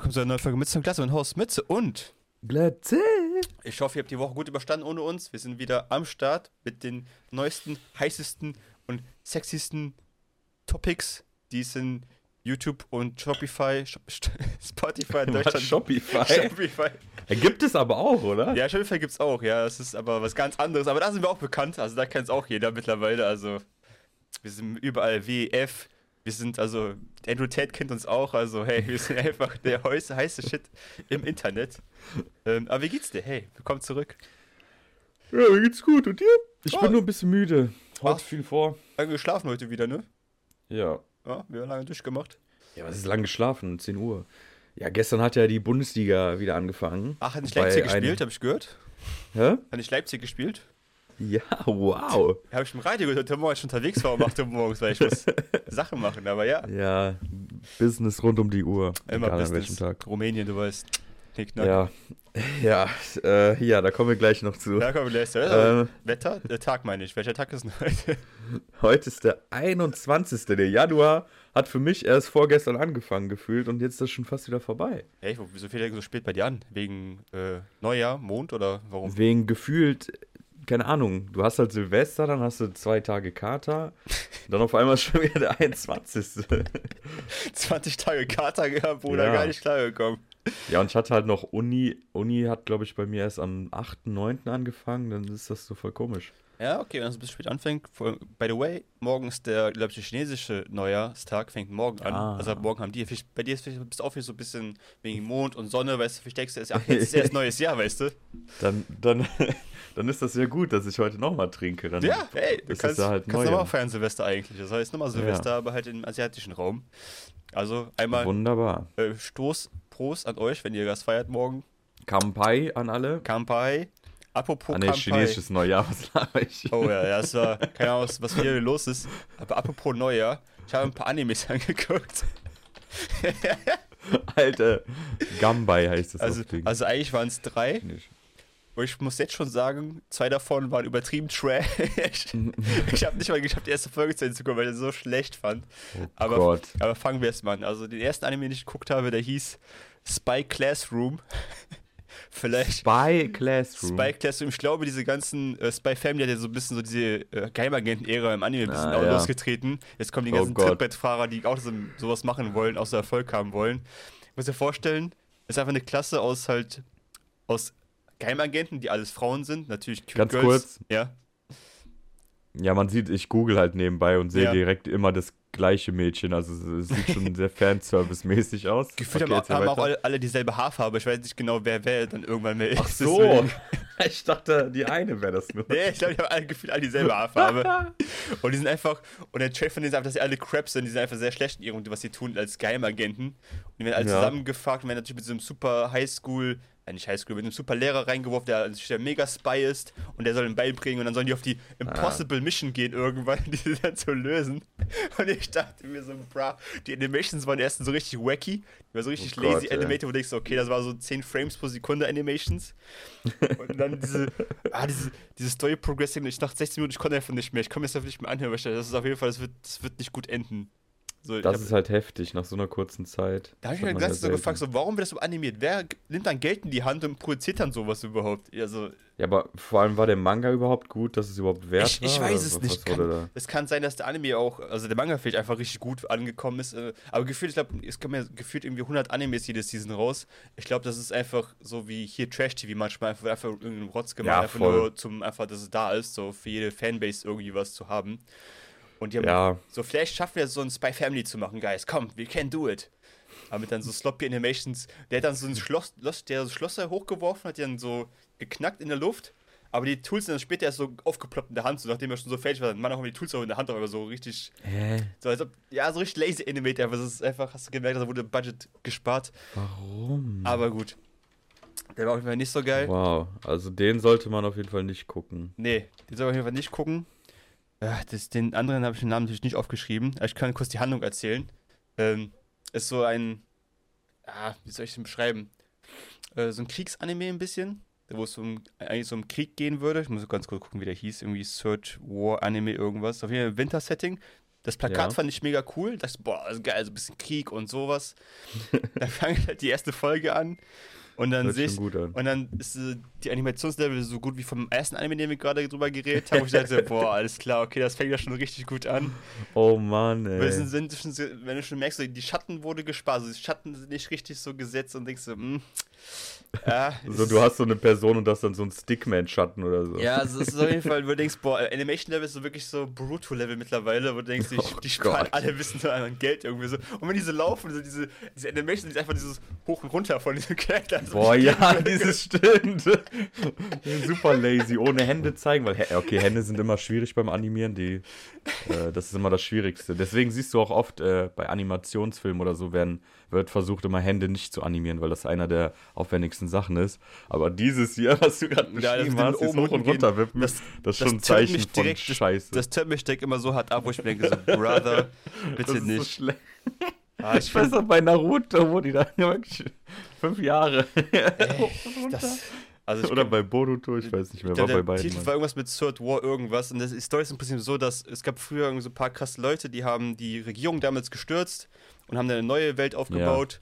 willkommen zu einer neuen Folge mit zum Klasse und Haus Mütze und Glatze. ich hoffe, ihr habt die Woche gut überstanden ohne uns. Wir sind wieder am Start mit den neuesten, heißesten und sexiesten Topics, die es in YouTube und Shopify, Shop, Spotify in Was, Deutschland Shopify? Shopify. Ja, gibt es aber auch, oder? Ja, Shopify gibt's auch, ja. Das ist aber was ganz anderes. Aber da sind wir auch bekannt. Also da kennt es auch jeder mittlerweile. Also wir sind überall WF. Wir sind also, Andrew Tate kennt uns auch. Also hey, wir sind einfach der heiße, heiße Shit im Internet. Ähm, aber wie geht's dir? Hey, willkommen zurück. Ja, mir geht's gut. Und dir? Ich Oh. bin nur ein bisschen müde. Heute Ach. viel vor. Lange geschlafen heute wieder, ne? Ja. Ja, wir haben lange durchgemacht. Ja, was ist lang geschlafen? 10 Uhr. Ja, gestern hat ja die Bundesliga wieder angefangen. Ach, hat nicht Leipzig gespielt, habe ich gehört. Hä? Hat nicht Leipzig gespielt? Ja, wow. Habe ich im Radio gehört, heute Morgen ich unterwegs war um 8 Uhr morgens, weil ich muss Sachen machen. Aber ja, Ja, Business rund um die Uhr. immer egal an Business. welchem Tag. Rumänien, du weißt. Knickknack. Ja, ja, äh, ja, da kommen wir gleich noch zu. Da kommen wir gleich. Ja, Ähm. Wetter? Der Tag meine ich. Welcher Tag ist denn heute? Heute ist der 21. Der Januar hat für mich erst vorgestern angefangen gefühlt und jetzt ist das schon fast wieder vorbei. Hey, wieso fängt der so spät bei dir an? Wegen äh, Neujahr, Mond oder warum? Wegen gefühlt, keine Ahnung, du hast halt Silvester, dann hast du zwei Tage Kater, dann auf einmal schon wieder der 21. 20 Tage Kater gehabt, Bruder, Ja. gar nicht klargekommen. ja, und ich hatte halt noch Uni. Uni hat, glaube ich, bei mir erst am 8., 9. angefangen, dann ist das so voll komisch. Ja, okay, wenn das ein bisschen spät anfängt. By the way, morgen ist der, glaube ich, der chinesische Neujahrstag, fängt morgen an. Ah. Also morgen haben die, bei dir ist du auch wieder so ein bisschen wegen Mond und Sonne, weißt du, vielleicht denkst du, ach, jetzt ist erst neues Jahr, weißt du? Dann, dann, dann ist das ja gut, dass ich heute nochmal trinke. Dann Ja, hey, du ist kannst, es ja halt kannst nochmal feiern Silvester eigentlich. Das heißt nochmal Silvester, aber halt im asiatischen Raum. Also einmal Wunderbar. äh, Stoß, Prost an euch, wenn ihr das feiert morgen. Kampai an alle. Kampai. Apropos Ah, ne, Kampai. chinesisches Neujahr, was laber ich? Oh ja, ja, das war, keine Ahnung, was hier los ist. Aber apropos Neujahr, ich habe ein paar Animes angeguckt. Alter, Gambai heißt das Also, also eigentlich waren es drei. Und ich muss jetzt schon sagen, zwei davon waren übertrieben trash. ich habe nicht mal geschafft, die erste Folge zu gucken, weil ich das so schlecht fand. Oh Aber, Gott. aber fangen wir erst mal an. Also den ersten Anime, den ich geguckt habe, der hieß Spy Classroom. Vielleicht. Spy Classroom. Spy Classroom, ich glaube, diese ganzen äh, Spy Family hat ja so ein bisschen so diese äh, Geheimagenten-Ära im Anime ein bisschen Ah, auch ja. losgetreten. Jetzt kommen die Oh ganzen Gott. Trittbrettfahrer, die auch so, sowas machen wollen, außer Erfolg haben wollen. Ich muss dir vorstellen, es ist einfach eine Klasse aus halt, aus Geheimagenten, die alles Frauen sind, natürlich Cute Ganz Girls. kurz. Ja. Ja, man sieht, ich google halt nebenbei und sehe Ja. direkt immer das gleiche Mädchen. Also es sieht schon sehr Fanservice-mäßig aus. Gefühlt Okay, haben, haben auch alle, alle dieselbe Haarfarbe. Ich weiß nicht genau, wer wer dann irgendwann mehr ist. Ach so. Ich dachte, die eine wäre das nur. Nee, ich glaube, die haben alle gefühlt alle dieselbe Haarfarbe. und die sind einfach, und der Trade von denen ist einfach, dass sie alle Craps sind, die sind einfach sehr schlecht in ihrem, was sie tun als Geheimagenten. Und die werden alle Ja. zusammengefragt und werden natürlich mit so einem super Highschool, nicht Highschool, mit einem super Lehrer reingeworfen, der, der mega Spy ist und der soll den beibringen und dann sollen die auf die Impossible Mission gehen irgendwann, die dann zu lösen. Und ich dachte mir so, bra, die Animations waren erst so richtig wacky, die waren so richtig Oh Gott, lazy ey. animated, wo du denkst, okay, das war so 10 Frames pro Sekunde Animations. Und dann diese, ah, diese, diese Story Progressing, ich nach 16 Minuten, ich konnte einfach nicht mehr. Ich komme jetzt einfach nicht mehr anhören, weil ich dachte, das ist auf jeden Fall, das wird, das wird nicht gut enden. So, Das hab- ist halt heftig nach so einer kurzen Zeit. da habe ich Das mir ganz so selten. gefragt, so, warum wird das so animiert? Wer nimmt dann Geld in die Hand und produziert dann sowas überhaupt? Also, Ja, aber vor allem war der Manga überhaupt gut, dass es überhaupt wert ich, war? ich weiß es was- nicht. Was Kann, da? es kann sein, dass der Anime auch, also der Manga vielleicht einfach richtig gut angekommen ist. äh, Aber gefühlt, ich glaube, es kommen ja gefühlt irgendwie 100 Animes jede Season raus. Ich glaube, das ist einfach so wie hier Trash-TV manchmal, einfach, einfach irgendein Rotz gemacht, Ja, einfach nur zum, einfach, dass es da ist, so für jede Fanbase irgendwie was zu haben. Und die haben Ja, so, vielleicht schaffen wir so ein Spy Family zu machen, Guys. Komm, we can do it. Aber mit dann so sloppy Animations. Der hat dann so ein Schloss, der so Schlosser hochgeworfen, hat die dann so geknackt in der Luft. Aber die Tools sind dann später erst so aufgeploppt in der Hand, so nachdem er schon so fertig war. Dann Mann auch die Tools auch in der Hand, aber so richtig, hä? so als ob, ja, so richtig lazy animated. Aber das ist einfach, hast du gemerkt, da wurde Budget gespart. Warum? Aber gut. Der war auf jeden Fall nicht so geil. Wow, also den sollte man auf jeden Fall nicht gucken. Nee, den soll man auf jeden Fall nicht gucken. Ja, das, den anderen habe ich den Namen natürlich nicht aufgeschrieben. Ich kann kurz die Handlung erzählen. Ähm, ist so ein, ah, wie soll ich den beschreiben? Äh, so ein Kriegsanime ein bisschen, wo es um, eigentlich so um Krieg gehen würde. Ich muss ganz kurz gucken, wie der hieß. Irgendwie Search War Anime irgendwas. Auf jeden Fall Winter-Setting. Das Plakat Ja. fand ich mega cool. Dachte, ich, boah, also geil, so ein bisschen Krieg und sowas. dann fang halt die erste Folge an. Und dann sehe ich, und dann ist die Animationslevel so gut wie vom ersten Anime, den wir gerade drüber geredet haben. Wo ich dachte, boah, alles klar, okay, das fängt ja schon richtig gut an. Oh Mann, ey. sind, sind wenn du schon merkst, so, die Schatten wurde gespart, also die Schatten sind nicht richtig so gesetzt und denkst so, hm. Ja, So, du hast so eine Person und das dann so ein Stickman-Schatten oder so. Ja, also es ist auf jeden Fall, wo du denkst, boah, Animation Level ist so wirklich so Bruto-Level mittlerweile, wo du denkst, die, Oh die sparen Gott. alle wissen nur an Geld irgendwie so. Und wenn diese laufen, so diese, diese Animation ist einfach dieses Hoch und Runter von diesem Charakter. Also Boah, ja, dieses stimmt. Super lazy, ohne Hände zeigen, weil, okay, Hände sind immer schwierig beim Animieren, die, äh, das ist immer das Schwierigste. Deswegen siehst du auch oft äh, bei Animationsfilmen oder so werden, wird versucht, immer Hände nicht zu animieren, weil das einer der aufwendigsten Sachen ist. Aber dieses hier, was du gerade Ja, das beschrieben mit hast, dieses oben Hoch- und gehen, Runterwippen, das- das, ist das schon ein Zeichen mich von direkt- Scheiße. Das turnt mich direkt immer so hart ab, wo ich mir denke, so, Brother, bitte Das ist so nicht. schlecht. Ah, ich Ich weiß noch bei Naruto, wo die da fünf Jahre. das, also Oder bei Boruto, ich weiß nicht mehr, war der, bei der beiden. Titel mal. war irgendwas mit Third War irgendwas. Und das, die Story ist im Prinzip so, dass es gab früher so ein paar krasse Leute, die haben die Regierung damals gestürzt und haben dann eine neue Welt aufgebaut.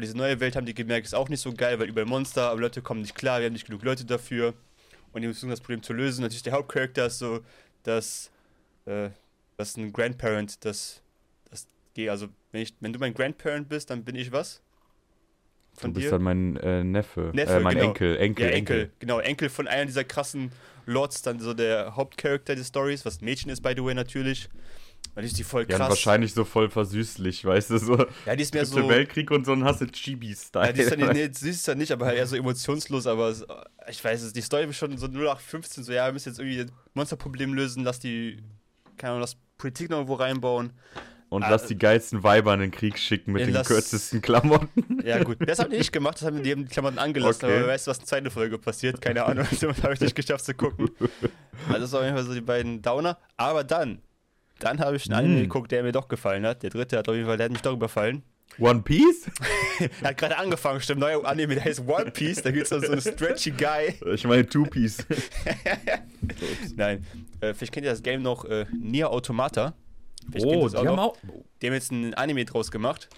Und diese neue Welt haben die gemerkt, ist auch nicht so geil, weil überall Monster, aber Leute kommen nicht klar, wir haben nicht genug Leute dafür. Und die versuchen das Problem zu lösen. Natürlich der Hauptcharakter ist so, dass, äh, dass ein Grandparent, das, das geht, also wenn, ich, wenn du mein Grandparent bist, dann bin ich was? Du bist dann mein äh, Neffe. Neffe, äh, mein genau. Enkel, Enkel, Ja, Enkel. Enkel, genau, Enkel von einer dieser krassen Lords, dann so der Hauptcharakter des Stories, was ein Mädchen ist, by the way, natürlich. Weil die ist die voll Ja, krass. wahrscheinlich so voll versüßlich, weißt du, so ja, die ist mehr so. Weltkrieg und so ein hast du Chibi-Style. Ja, die ist, dann, nee, sie ist dann nicht, aber halt eher so emotionslos, aber ich weiß es, die Story ist schon so 0815, so ja, wir müssen jetzt irgendwie das Monsterproblem lösen, lass die, keine Ahnung, lass Politik noch irgendwo reinbauen. und Ah, lass die geilsten Weiber in den Krieg schicken mit Ja, den lass- kürzesten Klamotten. Ja, gut. Das haben die nicht gemacht, das haben die, die haben die Klamotten angelassen, Okay. aber wer weiß, was in der zweiten Folge passiert, keine Ahnung, das habe ich nicht geschafft zu gucken. Also, das war auf jeden Fall so die beiden Downer. Aber dann, dann habe ich einen Anime Mm. geguckt, der mir doch gefallen hat. Der dritte hat auf jeden Fall, der hat mich doch überfallen. One Piece? Er hat gerade angefangen, stimmt, neuer Anime, der heißt One Piece, da gibt es so einen stretchy Guy. Ich meine Two Piece. Nein, äh, vielleicht kennt ihr das Game noch, äh, Nier Automata. Vielleicht Oh, das die auch haben auch. Die haben jetzt ein Anime draus gemacht.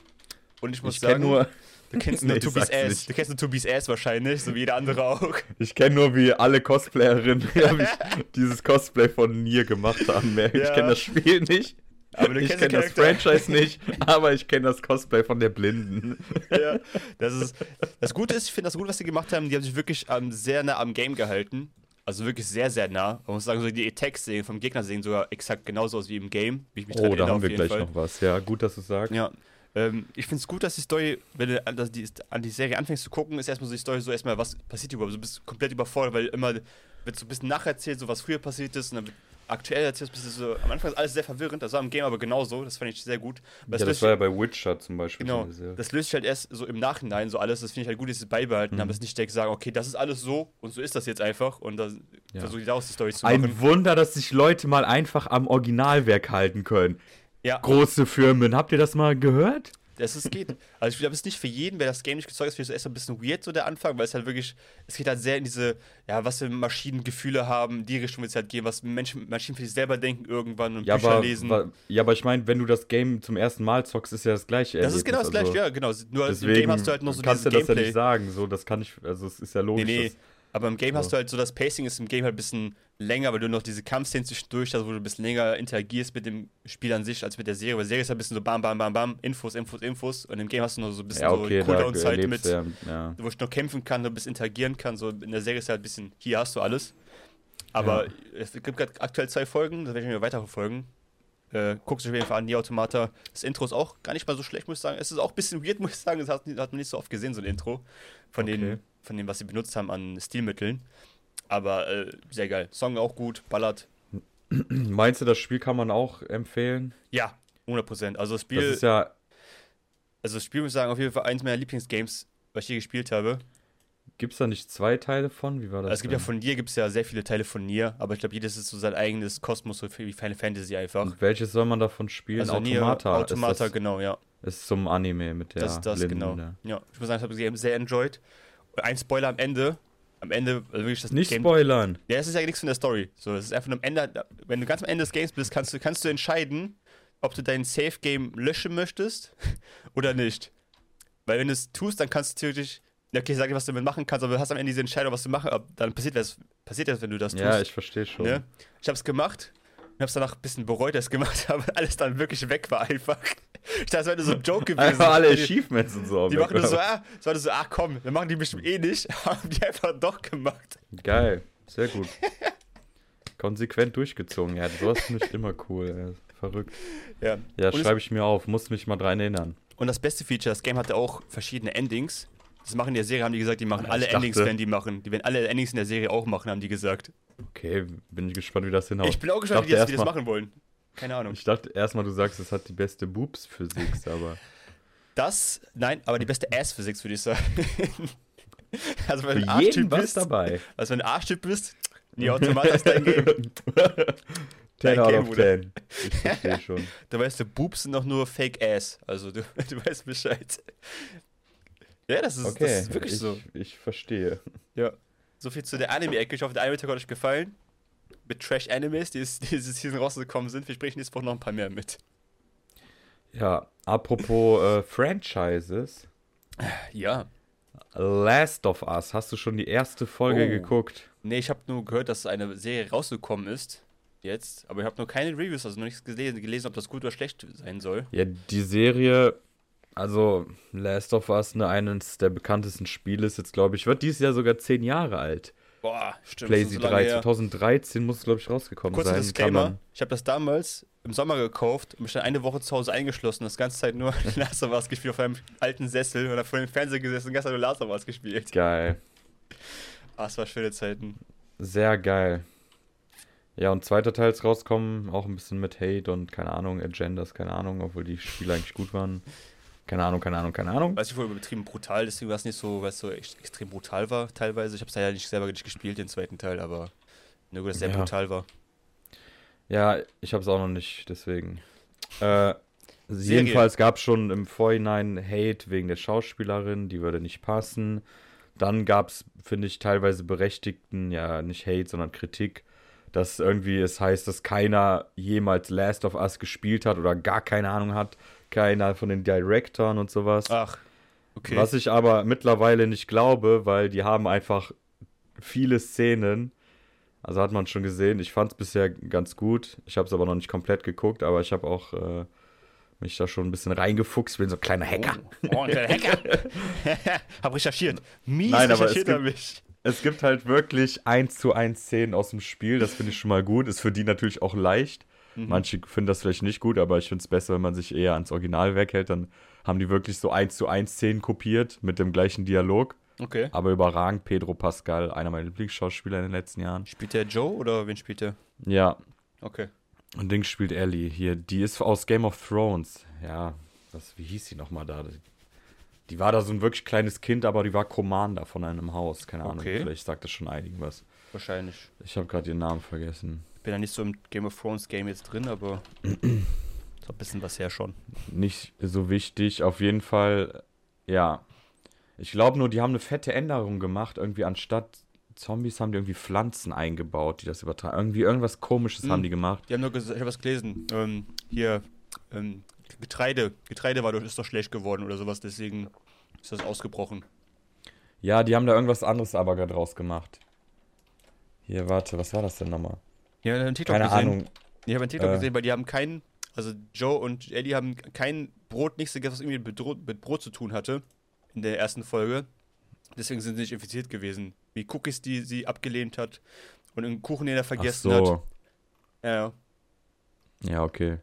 Und ich muss Ich sagen, nur, du kennst nur Nee, Tubis sag's Ass. nicht. Du kennst nur Tubis Ass wahrscheinlich, so wie jeder andere auch. ich kenn nur, wie alle Cosplayerinnen dieses Cosplay von Nier gemacht haben. Ich Ja. kenne das Spiel nicht. Aber du ich kenne das. Franchise nicht, aber ich kenne das Cosplay von der Blinden. ja, das ist. Das Gute ist, ich finde das gut, was sie gemacht haben. Die haben sich wirklich ähm, sehr nah am Game gehalten. Also wirklich sehr, sehr nah. Man muss sagen, so die Attacks sehen vom Gegner sehen sogar exakt genauso aus wie im Game. Wie Oh, da haben wir gleich Fall. noch was. Ja, gut, dass du sagst. Ja. Ähm, ich finde es gut, dass die Story, wenn du an, die, an die Serie anfängst zu gucken, ist erstmal so die Story so erstmal, was passiert überhaupt. Du bist komplett überfordert, weil immer wird so ein bisschen nacherzählt, so was früher passiert ist und dann wird aktuell erzählt, bist du so, am Anfang ist alles sehr verwirrend, das war im Game aber genauso, das fand ich sehr gut. Weil Ja, das löst war ja bei Witcher zum Beispiel. Genau, das löst sich halt erst so im Nachhinein so alles. Das finde ich halt gut, dass sie es beibehalten haben, dass nicht direkt sagen, okay, das ist alles so und so ist das jetzt einfach und dann Ja. versuche ich daraus die Story zu machen. Ein Wunder, dass sich Leute mal einfach am Originalwerk halten können. Ja, Große Firmen, habt ihr das mal gehört? das ist, geht. Also ich glaube, es ist nicht für jeden, wer das Game nicht gezeugt ist, finde ich so erst ein bisschen weird, so der Anfang, weil es halt wirklich, es geht halt sehr in diese, ja, was für Maschinen Gefühle haben, die Richtung wird es halt gehen, was Menschen, Maschinen für sich selber denken irgendwann und Ja, Bücher aber, lesen. wa- ja, aber ich meine, wenn du das Game zum ersten Mal zockst, ist ja das gleiche. das ist genau das Erlebnis, gleiche, also ja, genau. Nur im Deswegen Game hast du halt noch so kannst dieses du das ja nicht sagen. So, das kann ich, also es ist ja logisch. Nee, nee. Aber im Game So. hast du halt so, das Pacing ist im Game halt ein bisschen länger, weil du noch diese Kampfszenen zwischendurch hast, wo du ein bisschen länger interagierst mit dem Spiel an sich als mit der Serie. Weil Serie ist halt ein bisschen so bam, bam, bam, bam, Infos, Infos, Infos. Und im Game hast du noch so ein bisschen ja, okay, so Cooldown-Zeit erlebst mit, ja, ja. wo ich noch kämpfen kann, noch ein bisschen interagieren kann. So in der Serie ist halt ein bisschen, hier hast du alles. Aber es gibt gerade aktuell zwei Folgen, da werde ich mir weitere Folgen. Äh, guckt euch auf jeden Fall an, die Automata. Das Intro ist auch gar nicht mal so schlecht, muss ich sagen. Es ist auch ein bisschen weird, muss ich sagen. Das hat, hat man nicht so oft gesehen, so ein Intro. Von, Okay. den, von dem, was sie benutzt haben an Stilmitteln. Aber äh, sehr geil. Song auch gut, ballert. Meinst du, das Spiel kann man auch empfehlen? Ja, 100%. Also das Spiel, Das ist ja, also das Spiel muss ich sagen, auf jeden Fall eins meiner Lieblingsgames, was ich je gespielt habe. gibt es da nicht zwei Teile von? Wie war das? Also es gibt ja denn? von Nier gibt es ja sehr viele Teile von Nier, aber ich glaube, jedes ist so sein eigenes Kosmos, so wie Final Fantasy einfach. Und welches soll man davon spielen? Also Nier, Automata. Automata, ist, das, genau, ja. ist zum Anime mit der das ist das, Blinden, genau. ja. Ja, ich muss sagen, ich habe das Game sehr enjoyed. Ein Spoiler am Ende. Am Ende, also wirklich das Nicht Game. spoilern. Ja, es ist ja nichts von der Story. So, es ist einfach am Ende, wenn du ganz am Ende des Games bist, kannst du, kannst du entscheiden, ob du dein Safe-Game löschen möchtest oder nicht. Weil wenn du es tust, dann kannst du theoretisch, ja, okay, ich sag dir, was du damit machen kannst, aber du hast am Ende diese Entscheidung, was du machen, aber dann passiert das, passiert das, wenn du das tust. Ja, ich verstehe schon. Ne? Ich hab's gemacht und hab's danach ein bisschen bereut, dass ich gemacht habe, weil alles dann wirklich weg war einfach. Ich dachte, es wäre so ein Joke gewesen. Einfach alle Achievements und so. die machen nur so, ah, es war so, ah komm, wir machen die bestimmt eh nicht, haben die einfach doch gemacht. Geil, sehr gut. Konsequent durchgezogen, ja, sowas finde ich immer cool, ja. verrückt. Ja, Ja, schreibe ich mir auf, muss mich mal dran erinnern. Und das beste Feature, das Game hatte auch verschiedene Endings. Das machen in der Serie, haben die gesagt, die machen Ja, alle Endings, werden die machen. Die werden alle Endings in der Serie auch machen, haben die gesagt. Okay, bin ich gespannt, wie das hinhaut. ich bin auch gespannt, wie die das, wie die das machen wollen. Keine Ahnung. Ich dachte erstmal, du sagst, es hat die beste Boobs-Physik, aber Das, nein, aber die beste Ass-Physics, würde ich sagen. also, wenn du ein Arschtyp bist, dabei. also wenn du ein Arschtyp bist, nie automatisch dein Game. 10 out Game, of Bruder. 10. Ich verstehe schon. Da weißt du, Boobs sind doch nur Fake Ass. Also, du, du weißt Bescheid. Ja, das ist, Okay, das ist wirklich ich, so. ich verstehe. Ja. So viel zu der Anime-Ecke. Ich hoffe, der Anime-Tag hat euch gefallen. Mit Trash-Animes, die ist- die diese Season rausgekommen sind. Wir sprechen nächste Woche noch ein paar mehr mit. Ja, apropos äh, Franchises. Ja. Last of Us, hast du schon die erste Folge Oh. geguckt? Nee, ich habe nur gehört, dass eine Serie rausgekommen ist. Jetzt. Aber ich habe nur keine Reviews, also noch nichts gelesen, gelesen, ob das gut oder schlecht sein soll. Ja, die Serie, also Last of Us, ne, eines der bekanntesten Spiele ist jetzt, glaube ich, wird dieses Jahr sogar zehn Jahre alt. Boah, stimmt. Ist so lange 3, her. 2013 muss es, glaube ich, rausgekommen Kurzer sein. Kann Disclaimer. Ich habe das damals im Sommer gekauft und mich dann eine Woche zu Hause eingeschlossen. Das ganze Zeit nur Last of Us gespielt auf einem alten Sessel oder vor dem Fernseher gesessen und ganz nur Last of Us gespielt. Geil. Ah, es war schöne Zeiten. Sehr geil. Ja, und zweiter Teil ist rauskommen, auch ein bisschen mit Hate und keine Ahnung, Agendas, keine Ahnung, obwohl die Spiele eigentlich gut waren. Keine Ahnung, keine Ahnung, keine Ahnung. Weiß ich wohl übertrieben brutal, deswegen war es nicht so, weil es so extrem brutal war teilweise. Ich habe es ja nicht selber nicht gespielt, den zweiten Teil, aber nur gut, dass es sehr Ja. brutal war. Ja, ich habe es auch noch nicht, deswegen. Äh, jedenfalls gab es schon im Vorhinein Hate wegen der Schauspielerin, die würde nicht passen. Dann gab es, finde ich, teilweise berechtigten, ja, nicht Hate, sondern Kritik, dass irgendwie es heißt, dass keiner jemals Last of Us gespielt hat oder gar keine Ahnung hat. Keiner von den Directoren und sowas. Ach, okay. Was ich aber mittlerweile nicht glaube, weil die haben einfach viele Szenen. Also hat man schon gesehen. Ich fand es bisher ganz gut. Ich habe es aber noch nicht komplett geguckt, aber ich habe auch äh, mich da schon ein bisschen reingefuchst. Bin so ein kleiner Hacker. Oh, oh ein kleiner Hacker. hab recherchiert. Mies Nein, aber es recherchiert gibt-. Es gibt halt wirklich eins zu eins Szenen aus dem Spiel. Das finde ich schon mal gut. Ist für die natürlich auch leicht. Mhm. Manche finden das vielleicht nicht gut, aber ich finde es besser, wenn man sich eher ans Original weghält. Dann haben die wirklich so eins zu eins Szenen kopiert mit dem gleichen Dialog. Okay. Aber überragend, Pedro Pascal, einer meiner Lieblingsschauspieler in den letzten Jahren. Spielt der Joe oder wen spielt der? Ja, Okay. und Ding spielt Ellie hier. Die ist aus Game of Thrones. Ja, was, wie hieß sie nochmal da? Die war da so ein wirklich kleines Kind, aber die war Commander von einem Haus. Keine Ahnung, Okay. vielleicht sagt das schon einigen was. Wahrscheinlich. Ich habe gerade ihren Namen vergessen. Ich bin ja nicht so im Game of Thrones Game jetzt drin, aber so ein bisschen was her schon. Nicht so wichtig. Auf jeden Fall, ja. Ich glaube nur, die haben eine fette Änderung gemacht. Irgendwie anstatt Zombies haben die irgendwie Pflanzen eingebaut, die das übertragen. Irgendwie irgendwas komisches Hm. haben die gemacht. Die haben nur gesagt, ich habe was gelesen. Ähm, hier, ähm, Getreide. Getreide war doch, ist doch schlecht geworden oder sowas, deswegen ist das ausgebrochen. Ja, die haben da irgendwas anderes aber gerade draus gemacht. Hier, warte, was war das denn nochmal? Ja, ich einen TikTok Keine gesehen. Ahnung. Ich habe einen TikTok Äh. gesehen, weil die haben keinen, also Joe und Eddie haben kein Brot, nichts gegessen, was irgendwie mit, Brot zu tun hatte in der ersten Folge. Deswegen sind sie nicht infiziert gewesen. Wie Cookies, die sie abgelehnt hat und einen Kuchen, den er Ach vergessen hat. so. Ja, ja, Ja, okay.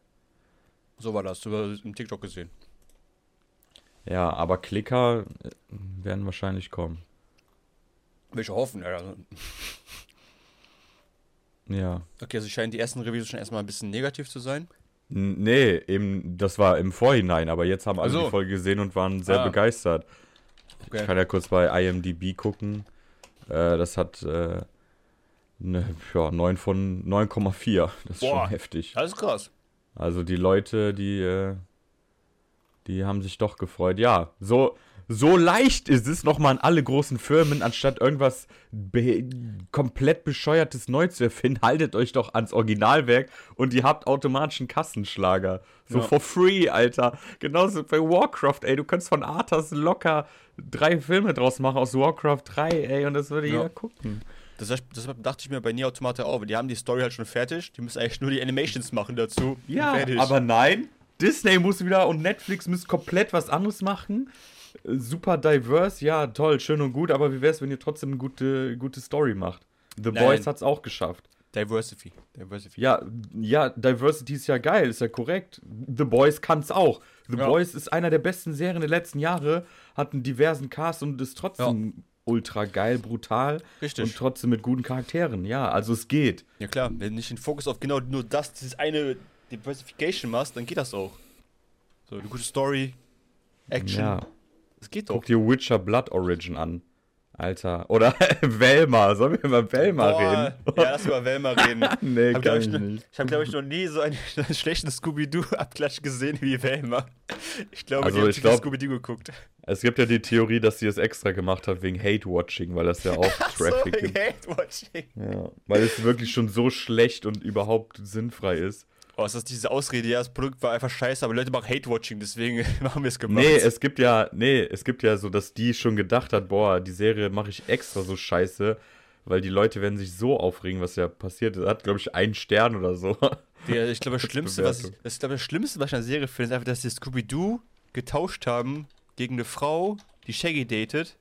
so war das. Du hast im TikTok gesehen. Ja, aber Klicker äh, werden wahrscheinlich kommen. Welche hoffen, ja. Also- Ja. Okay, also scheinen die ersten Reviews schon erstmal ein bisschen negativ zu sein. Nee, eben, das war im Vorhinein, aber jetzt haben alle Ach so. die Folge gesehen und waren sehr Ah. begeistert. Okay. Ich kann ja kurz bei IMDb gucken. Äh, das hat äh, ne, ja, 9 von 9,4. Das ist Boah. schon heftig. Alles krass. Also die Leute, die, äh, die haben sich doch gefreut. Ja, so, so leicht ist es, nochmal an alle großen Firmen, anstatt irgendwas be komplett bescheuertes neu zu erfinden, haltet euch doch ans Originalwerk und ihr habt automatisch einen Kassenschlager. So Ja. for free, Alter. Genauso bei Warcraft, ey. Du kannst von Arthas locker drei Filme draus machen aus Warcraft 3, ey, und das würde Ja. jeder gucken. Das, deshalb dachte ich mir bei Nier Automata auch, die haben die Story halt schon fertig, die müssen eigentlich nur die Animations machen dazu. Ja, aber nein. Disney muss wieder und Netflix müssen komplett was anderes machen. Super diverse, ja, toll, schön und gut, aber wie wäre es, wenn ihr trotzdem eine gute, gute Story macht? The Nein. Boys hat's auch geschafft. Diversity. Diversity. Ja, ja, Diversity ist ja geil, ist ja korrekt. The Boys kann's auch. The Ja. Boys ist einer der besten Serien der letzten Jahre, hat einen diversen Cast und ist trotzdem ultra geil, brutal Richtig. und trotzdem mit guten Charakteren. Ja, also es geht. Ja klar, wenn du nicht den Fokus auf genau nur das, dieses eine Diversification machst, dann geht das auch. So, eine gute Story, Action, Ja. Das geht doch. Guck dir Witcher Blood Origin an. Alter. Oder Velma. Sollen wir über Velma reden? Ja, lass über Velma reden. nee, Hab, kann ich, ich nicht. ich habe, glaube ich, noch nie so einen schlechten Scooby-Doo-Abklatsch gesehen wie Velma. Ich glaube, Also, die hat ich glaub- Scooby-Doo geguckt. Es gibt ja die Theorie, dass sie es extra gemacht hat wegen Hate-Watching, weil das ja auch Traffic so, gibt. Hate-Watching. Ja, weil es wirklich schon so schlecht und überhaupt sinnfrei ist. Oh, ist das diese Ausrede, ja, das Produkt war einfach scheiße, aber Leute machen Hate-Watching, deswegen haben wir es gemacht. Nee, es gibt ja, nee, es gibt ja so, dass die schon gedacht hat, boah, die Serie mache ich extra so scheiße, weil die Leute werden sich so aufregen, was ja passiert ist. Hat, glaube ich, einen Stern oder so. Ja, ich glaube, das Schlimmste, was ich, Bewertung. das, glaube, das Schlimmste, was ich an der Serie finde, ist einfach, dass die Scooby-Doo getauscht haben gegen eine Frau, die Shaggy datet.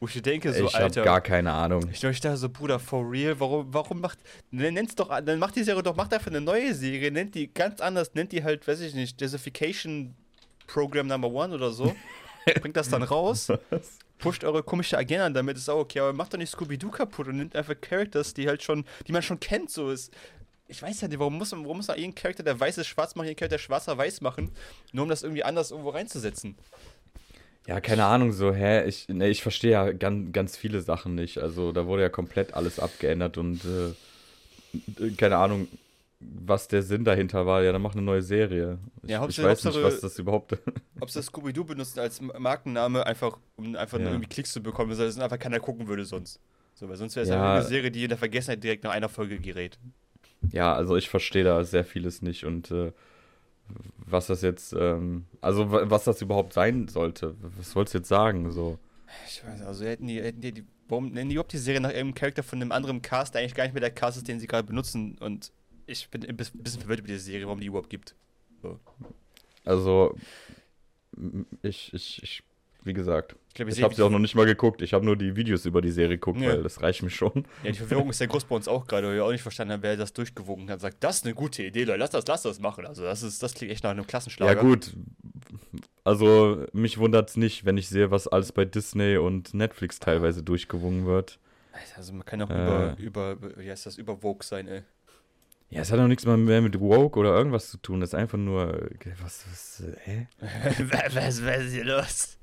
Wo ich denke, so, ich habe Alter. gar keine Ahnung. ich glaube, ich dachte so, Bruder, for real, warum, warum macht, ne, nennt's doch, dann macht die Serie doch, macht einfach eine neue Serie, nennt die ganz anders, nennt die halt, weiß ich nicht, Desertification Program Number One oder so, bringt das dann raus, pusht eure komische Agenda damit, ist auch okay, aber macht doch nicht Scooby-Doo kaputt und nimmt einfach Characters, die halt schon, die man schon kennt, so ist. Ich weiß ja nicht, warum muss man, warum muss man jeden Charakter, der weiß ist, schwarz machen, jeden Charakter, der schwarzer weiß machen, nur um das irgendwie anders irgendwo reinzusetzen. Ja, keine Ahnung, so, hä, ich, ne, ich verstehe ja ganz, ganz viele Sachen nicht. Also, da wurde ja komplett alles abgeändert und, äh, keine Ahnung, was der Sinn dahinter war. Ja, dann mach eine neue Serie. Ich, Ja, ich weiß nicht, was das überhaupt. Ob sie das Scooby-Doo benutzen als Markenname, einfach, um einfach nur Ja. irgendwie Klicks zu bekommen, weil es einfach keiner gucken würde sonst. So, weil sonst wäre es Ja. eine Serie, die in der Vergessenheit direkt nach einer Folge gerät. Ja, also ich verstehe da sehr vieles nicht und äh, was das jetzt, ähm, also wa- was das überhaupt sein sollte. Was sollst du jetzt sagen? So. Ich weiß, also hätten die, hätten die, die warum nennen die überhaupt die Serie nach irgendeinem Charakter von einem anderen Cast, der eigentlich gar nicht mehr der Cast ist, den sie gerade benutzen und ich bin ein bis- bisschen verwirrt über diese Serie, warum die überhaupt gibt. Also m- ich, ich, ich, wie gesagt, Ich ich habe sie auch noch nicht mal geguckt. Ich habe nur die Videos über die Serie geguckt, Ja. weil das reicht mir schon. Ja, die Verwirrung ist sehr groß bei uns auch gerade, weil wir auch nicht verstanden haben, wer das durchgewogen hat. Sagt, das ist eine gute Idee, Leute, lass das, lass das machen. Also das ist, das klingt echt nach einem Klassenschlager. Ja gut, also mich wundert's nicht, wenn ich sehe, was alles bei Disney und Netflix teilweise durchgewungen wird. Also man kann auch Äh. über, über, wie heißt das, über Vogue sein, ey. Ja, es hat auch nichts mehr mit Woke oder irgendwas zu tun. Das ist einfach nur, äh, was, was, äh, hä? was, was ist hier los?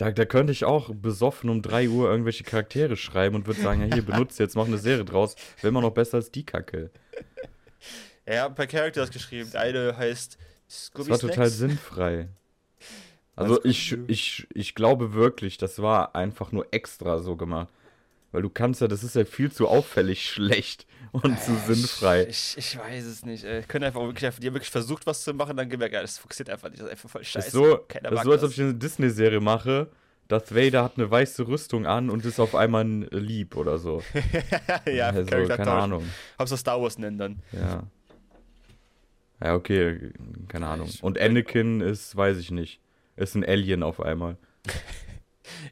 Da, da könnte ich auch besoffen um 3 Uhr irgendwelche Charaktere schreiben und würde sagen, ja hier, benutzt jetzt, mach eine Serie draus. Wäre immer noch besser als die Kacke. Ja, ich hab per Characters geschrieben. Eine heißt Das Scooby war total Snacks. sinnfrei. Also ich, ich, ich glaube wirklich, das war einfach nur extra so gemacht. Weil du kannst ja, das ist ja viel zu auffällig schlecht und zu sinnfrei. Ich, ich weiß es nicht. Ey. Können einfach wirklich, die haben wirklich versucht, was zu machen, dann gemerkt, ja, das funktioniert einfach nicht. Das ist einfach voll scheiße. Ist so, Keiner das ist so als ob ich eine Disney-Serie mache. Darth Vader hat eine weiße Rüstung an und ist auf einmal ein Lieb oder so. ja, also, keine tauschen. Ahnung. Hab's das Star Wars nennen dann. Ja. Ja, okay, keine Ahnung. Ich- Und Anakin ist, weiß ich nicht, ist ein Alien auf einmal.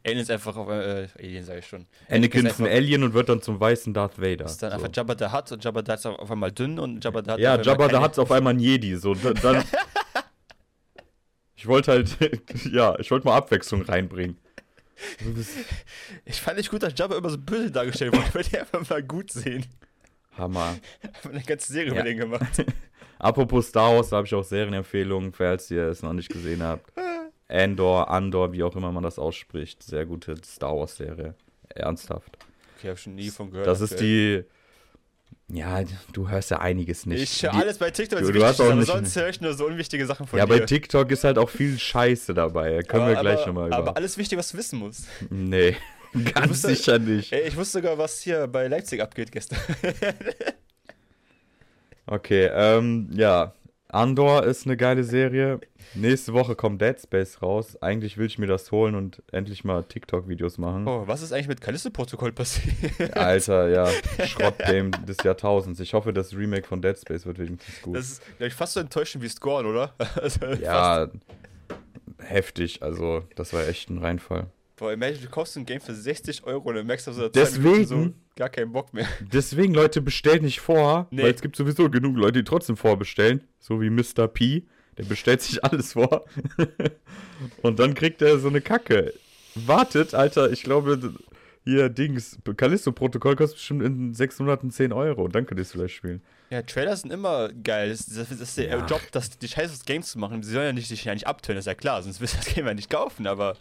Alien ist einfach auf, äh, Alien sag ich schon. Anakin ist ein Alien und wird dann zum weißen Darth Vader. ist dann so. einfach Jabba the Hutt und Jabba the Hutt ist auf einmal dünn und Jabba the Hutt Ja, Jabba, da keine- hat's auf einmal ein Jedi. So, da- dann. ich wollte halt, ja, ich wollte mal Abwechslung reinbringen. Ich fand nicht gut, dass Jabba immer so böse dargestellt wurde. Ich wollte ihn einfach mal gut sehen. Hammer. Hab eine ganze Serie Ja. über den gemacht. Apropos Star Wars, da habe ich auch Serienempfehlungen, falls ihr es noch nicht gesehen habt. Andor, Andor, wie auch immer man das ausspricht. Sehr gute Star Wars-Serie. Ernsthaft. Okay, hab schon nie von gehört. Das ist die. Ja, du hörst ja einiges nicht. Ich höre alles bei TikTok, Du- was du hast auch aber nicht- sonst höre ich nur so unwichtige Sachen von ja, dir. bei TikTok ist halt auch viel Scheiße dabei. Da können aber, wir gleich nochmal über. Aber alles wichtig, was du wissen musst. nee, ganz wusste- sicher nicht. Ey, ich wusste sogar, was hier bei Leipzig abgeht gestern. Okay, ähm, ja. Andor ist eine geile Serie. Nächste Woche kommt Dead Space raus. Eigentlich will ich mir das holen und endlich mal TikTok-Videos machen. Oh, was ist eigentlich mit Callisto-Protokoll passiert? Alter, ja. Schrottgame des Jahrtausends. Ich hoffe, das Remake von Dead Space wird wenigstens gut. Das ist, glaube ich, fast so enttäuschend wie Scorn, oder? Also, fast. ja, heftig. Also, das war echt ein Reinfall. Boah, imagine, du kaufst ein Game für 60 Euro und dann merkst du zwei Deswegen- so gar keinen Bock mehr. Deswegen, Leute, bestellt nicht vor, Nee. weil es gibt sowieso genug Leute, die trotzdem vorbestellen. So wie Mr. P. Der bestellt sich alles vor. Und dann kriegt er so eine Kacke. Wartet, Alter, ich glaube, hier Dings, Callisto-Protokoll kostet bestimmt in sechs Monaten 10 Euro. Und dann könnt ihr es vielleicht spielen. Ja, Trailer sind immer geil. Das, das, das ist der Ja. Job, das, die Scheiße Games zu machen. Sie sollen ja nicht, sich ja nicht abtönen, das ist ja klar, sonst willst du das Game ja nicht kaufen. Aber,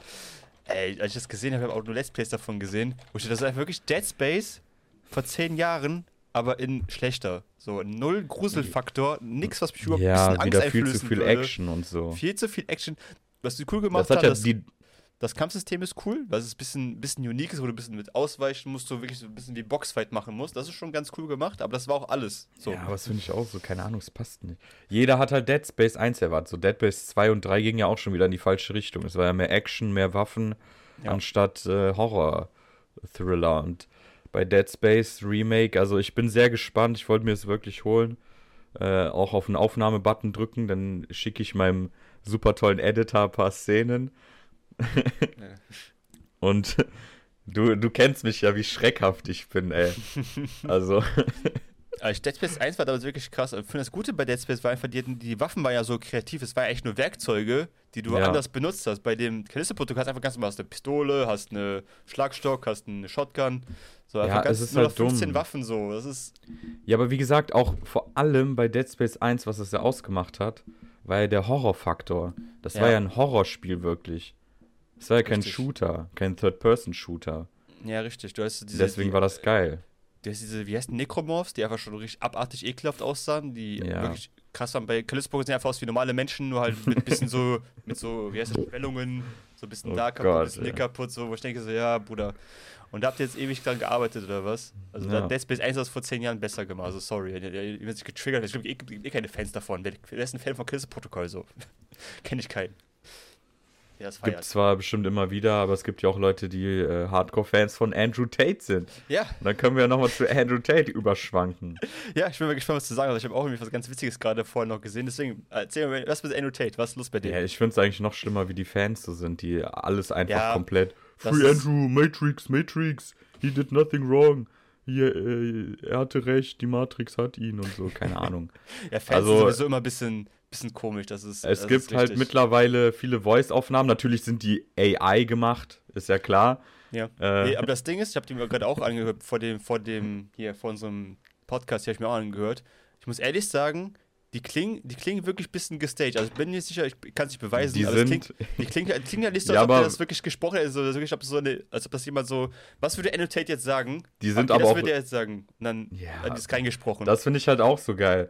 ey, als ich das gesehen habe, habe ich auch nur Let's Plays davon gesehen. Wo dachte, das ist einfach wirklich Dead Space vor 10 Jahren, aber in schlechter. So, null Gruselfaktor, nix, was mich überhaupt ein Ja, bisschen Angst wieder viel zu viel würde. Action und so. Viel zu viel Action. Was sie cool gemacht Das hat haben, ja die, das Kampfsystem ist cool, weil es ein bisschen, bisschen unique ist, wo du ein bisschen mit ausweichen musst, so wirklich so ein bisschen wie Boxfight machen musst. Das ist schon ganz cool gemacht, aber das war auch alles. So. Ja, aber das finde ich auch so, keine Ahnung, es passt nicht. Jeder hat halt Dead Space 1 erwartet. So Dead Space 2 und 3 gingen ja auch schon wieder in die falsche Richtung. Es war ja mehr Action, mehr Waffen, Ja. anstatt äh, Horror-Thriller. Und bei Dead Space Remake, also ich bin sehr gespannt, ich wollte mir es wirklich holen. Äh, auch auf den Aufnahmebutton drücken, dann schicke ich meinem super tollen Editor ein paar Szenen. Und du, du kennst mich ja, wie schreckhaft ich bin, ey. Also. Also Dead Space 1 war damals wirklich krass. Ich finde das Gute bei Dead Space war einfach, die, die Waffen waren ja so kreativ, es waren ja echt nur Werkzeuge, die du Ja. anders benutzt hast. Bei dem Callisto-Protokoll hast du einfach ganz normal hast eine Pistole, hast eine Schlagstock, hast eine Shotgun. So einfach Ja, ganz es ist nur halt noch 15 dumm. Waffen so. Das ist. Ja, aber wie gesagt, auch vor allem bei Dead Space 1, was es ja ausgemacht hat, war ja der Horrorfaktor. Das Ja. war ja ein Horrorspiel wirklich. Es war ja kein Richtig. Shooter, kein Third-Person-Shooter. Ja, richtig. Du hast diese, Deswegen die, war das geil. Du hast diese, wie heißt Necromorphs, die einfach schon richtig abartig ekelhaft aussahen, die Ja. wirklich krass waren. Bei Callisto sehen einfach aus wie normale Menschen, nur halt mit bisschen so, mit so, wie heißt das, Schwellungen, so ein bisschen Oh da kaputt, Gott, ein bisschen ja. kaputt, so, wo ich denke so, ja, Bruder. Und da habt ihr jetzt ewig dran gearbeitet, oder was? Also Ja. hat Dead Space 1 das vor 10 Jahren besser gemacht, also sorry. Ihr, werdet sich getriggert, ich glaube, eh, keine Fans davon. Wer, ist ein Fan von Callisto-Protokoll so? Kenn ich keinen. Ja, das Gibt zwar bestimmt immer wieder, aber es gibt ja auch Leute, die äh, Hardcore-Fans von Andrew Tate sind. Ja, Und dann können wir ja nochmal zu Andrew Tate überschwanken. ja, ich bin mal gespannt, was zu sagen. Also ich habe auch irgendwie was ganz Witziges gerade vorhin noch gesehen. Deswegen, erzähl mir, was mit Andrew Tate? Was ist los bei dir? Ja, ich finde es eigentlich noch schlimmer, wie die Fans so sind, die alles einfach Ja, komplett. Free Andrew, Matrix, Matrix, he did nothing wrong. Hier, äh, er hatte recht, die Matrix hat ihn und so, keine Ahnung. Ja, Fans Also- sind sowieso immer ein bisschen, bisschen komisch. Das ist, Es das gibt ist halt mittlerweile viele Voice-Aufnahmen. Natürlich sind die AI gemacht, ist ja klar. Ja. Äh, Nee, aber das Ding ist, ich habe die mir gerade auch angehört, vor dem, vor dem, hier, vor unserem Podcast, hier habe ich mir auch angehört. Ich muss ehrlich sagen, die klingen, die klingen wirklich ein bisschen gestaged. Also ich bin nicht sicher, ich kann es nicht beweisen, die aber es sind. klingt, die klingen, die klingen ja nicht so, Ja, als ob aber- das wirklich gesprochen. So, also wirklich, so eine, als ob das jemand so, was würde Annotate jetzt sagen? Die sind okay, aber das auch- würde er jetzt sagen. Und dann Ja, hat die es reingesprochen. Das finde ich halt auch so geil.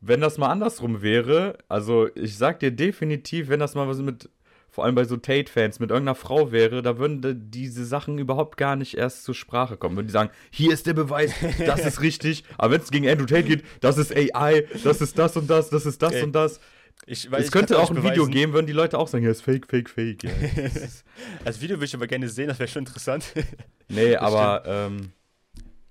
Wenn das mal andersrum wäre, also ich sag dir definitiv, wenn das mal was mit, vor allem bei so Tate-Fans, mit irgendeiner Frau wäre, da würden diese Sachen überhaupt gar nicht erst zur Sprache kommen. Würden die sagen, hier ist der Beweis, das ist richtig. Aber wenn es gegen Andrew Tate geht, das ist AI, das ist das und das, das ist das Ey, und das. ich, Es könnte auch ein nicht Video beweisen. geben, würden die Leute auch sagen, ja, ist fake, fake, fake. Ja. Das Video würde ich aber gerne sehen, das wäre schon interessant. Nee, aber ähm,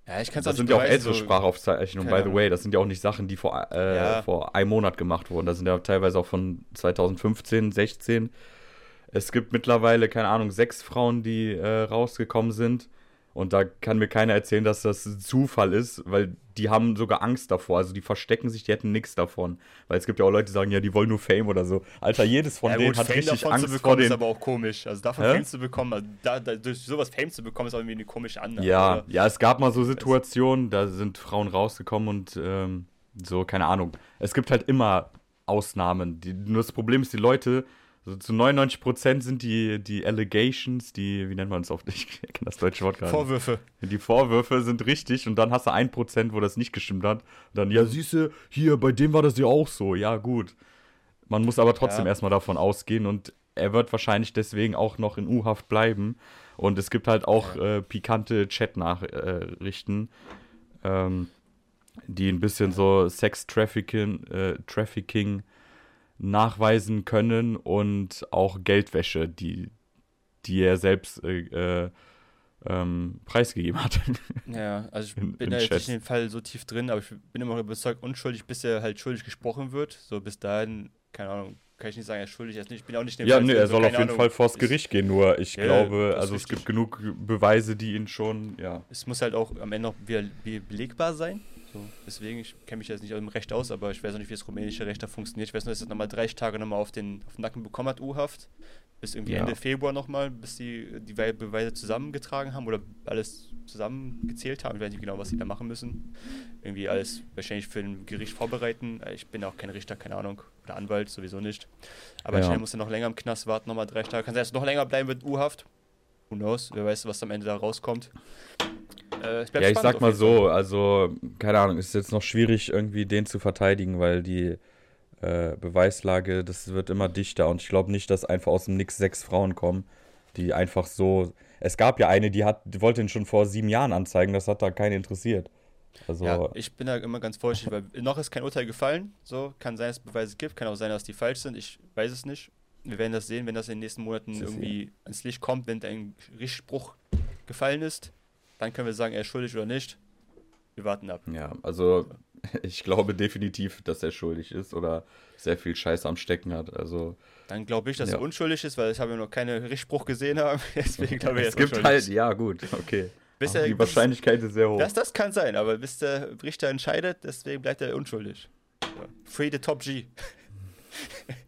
ja, ich kann es das sind ja auch ältere Sprachaufzeichnungen, by the way. Das sind ja auch nicht Sachen, die vor, äh, Ja. vor einem Monat gemacht wurden. Das sind ja teilweise auch von 2015, 16. Es gibt mittlerweile, keine Ahnung, sechs Frauen, die äh, rausgekommen sind. Und da kann mir keiner erzählen, dass das ein Zufall ist, weil die haben sogar Angst davor. Also die verstecken sich, die hätten nichts davon. Weil es gibt ja auch Leute, die sagen, ja, die wollen nur Fame oder so. Alter, jedes von ja, denen gut, hat Fame richtig davon Angst zu vor bekommen ist den. aber auch komisch. Also davon Hä? Fame zu bekommen, also da, da, durch sowas Fame zu bekommen, ist auch irgendwie eine komische Annahme. Ja, oder? ja, es gab mal so Situationen, da sind Frauen rausgekommen und ähm, so, keine Ahnung. Es gibt halt immer Ausnahmen. Die, nur das Problem ist, die Leute Also zu 99% sind die, die Allegations, die, wie nennt man es oft? Ich kenne das deutsche Wort gerade. Vorwürfe. Die Vorwürfe sind richtig und dann hast du 1%, wo das nicht gestimmt hat. Und dann, ja, siehste, hier, bei dem war das ja auch so. Ja, gut. Man muss aber trotzdem Ja. erstmal davon ausgehen und er wird wahrscheinlich deswegen auch noch in U-Haft bleiben. Und es gibt halt auch äh, pikante Chat-Nachrichten, ähm, die ein bisschen so Sex-Trafficking äh, Trafficking nachweisen können und auch Geldwäsche, die, die er selbst äh, äh, ähm, preisgegeben hat. Ja, also ich In- bin in da jetzt nicht in den Fall so tief drin, aber ich bin immer noch überzeugt unschuldig, bis er halt schuldig gesprochen wird. So bis dahin, keine Ahnung, kann ich nicht sagen, er ist schuldig, er ist nicht, ich bin auch nicht in dem ja, Fall nee, drin, er so, soll auf jeden Ahnung. Fall vors Ich- Gericht gehen, nur ich Ja, glaube, also es richtig. gibt genug Beweise, die ihn schon, ja. Es muss halt auch am Ende noch belegbar sein. So, deswegen, ich kenne mich jetzt nicht im Recht aus, aber ich weiß auch nicht, wie das rumänische Recht da funktioniert. Ich weiß nur, dass er nochmal 30 Tage nochmal auf den, auf den Nacken bekommen hat, U-Haft. Bis irgendwie Ja. Ende Februar nochmal, bis die die Wei- Beweise zusammengetragen haben oder alles zusammengezählt haben. Ich weiß nicht genau, was sie da machen müssen. Irgendwie alles wahrscheinlich für ein Gericht vorbereiten. Äh, Ich bin auch kein Richter, keine Ahnung. Oder Anwalt, sowieso nicht. Aber Ja. anscheinend muss er noch länger im Knast warten, nochmal 30 Tage. Kann sein, dass er noch länger bleiben wird, U-Haft. Who knows? Wer weiß, was am Ende da rauskommt. Äh, Ja, ich sag mal so, also, keine Ahnung, ist jetzt noch schwierig, irgendwie den zu verteidigen, weil die äh, Beweislage, das wird immer dichter und ich glaube nicht, dass einfach aus dem Nix sechs Frauen kommen, die einfach so. Es gab ja eine, die hat, die wollte ihn schon vor sieben Jahren anzeigen, das hat da keinen interessiert. Also, Ja, ich bin da immer ganz vorsichtig, weil noch ist kein Urteil gefallen. So, kann sein, dass es Beweise gibt, kann auch sein, dass die falsch sind. Ich weiß es nicht. Wir werden das sehen, wenn das in den nächsten Monaten irgendwie ans Licht kommt, wenn ein Richtspruch gefallen ist. Dann können wir sagen, er ist schuldig oder nicht. Wir warten ab. ja, also ich glaube definitiv, dass er schuldig ist oder sehr viel Scheiße am Stecken hat. Also Dann glaube ich, dass Ja. er unschuldig ist, weil ich habe ja noch keinen Richtspruch gesehen haben. Deswegen glaube ich, es gibt halt, ja gut, okay. Er- die Wahrscheinlichkeit ist sehr hoch. Das, das kann sein, aber bis der Richter entscheidet, deswegen bleibt er unschuldig. Free the top G.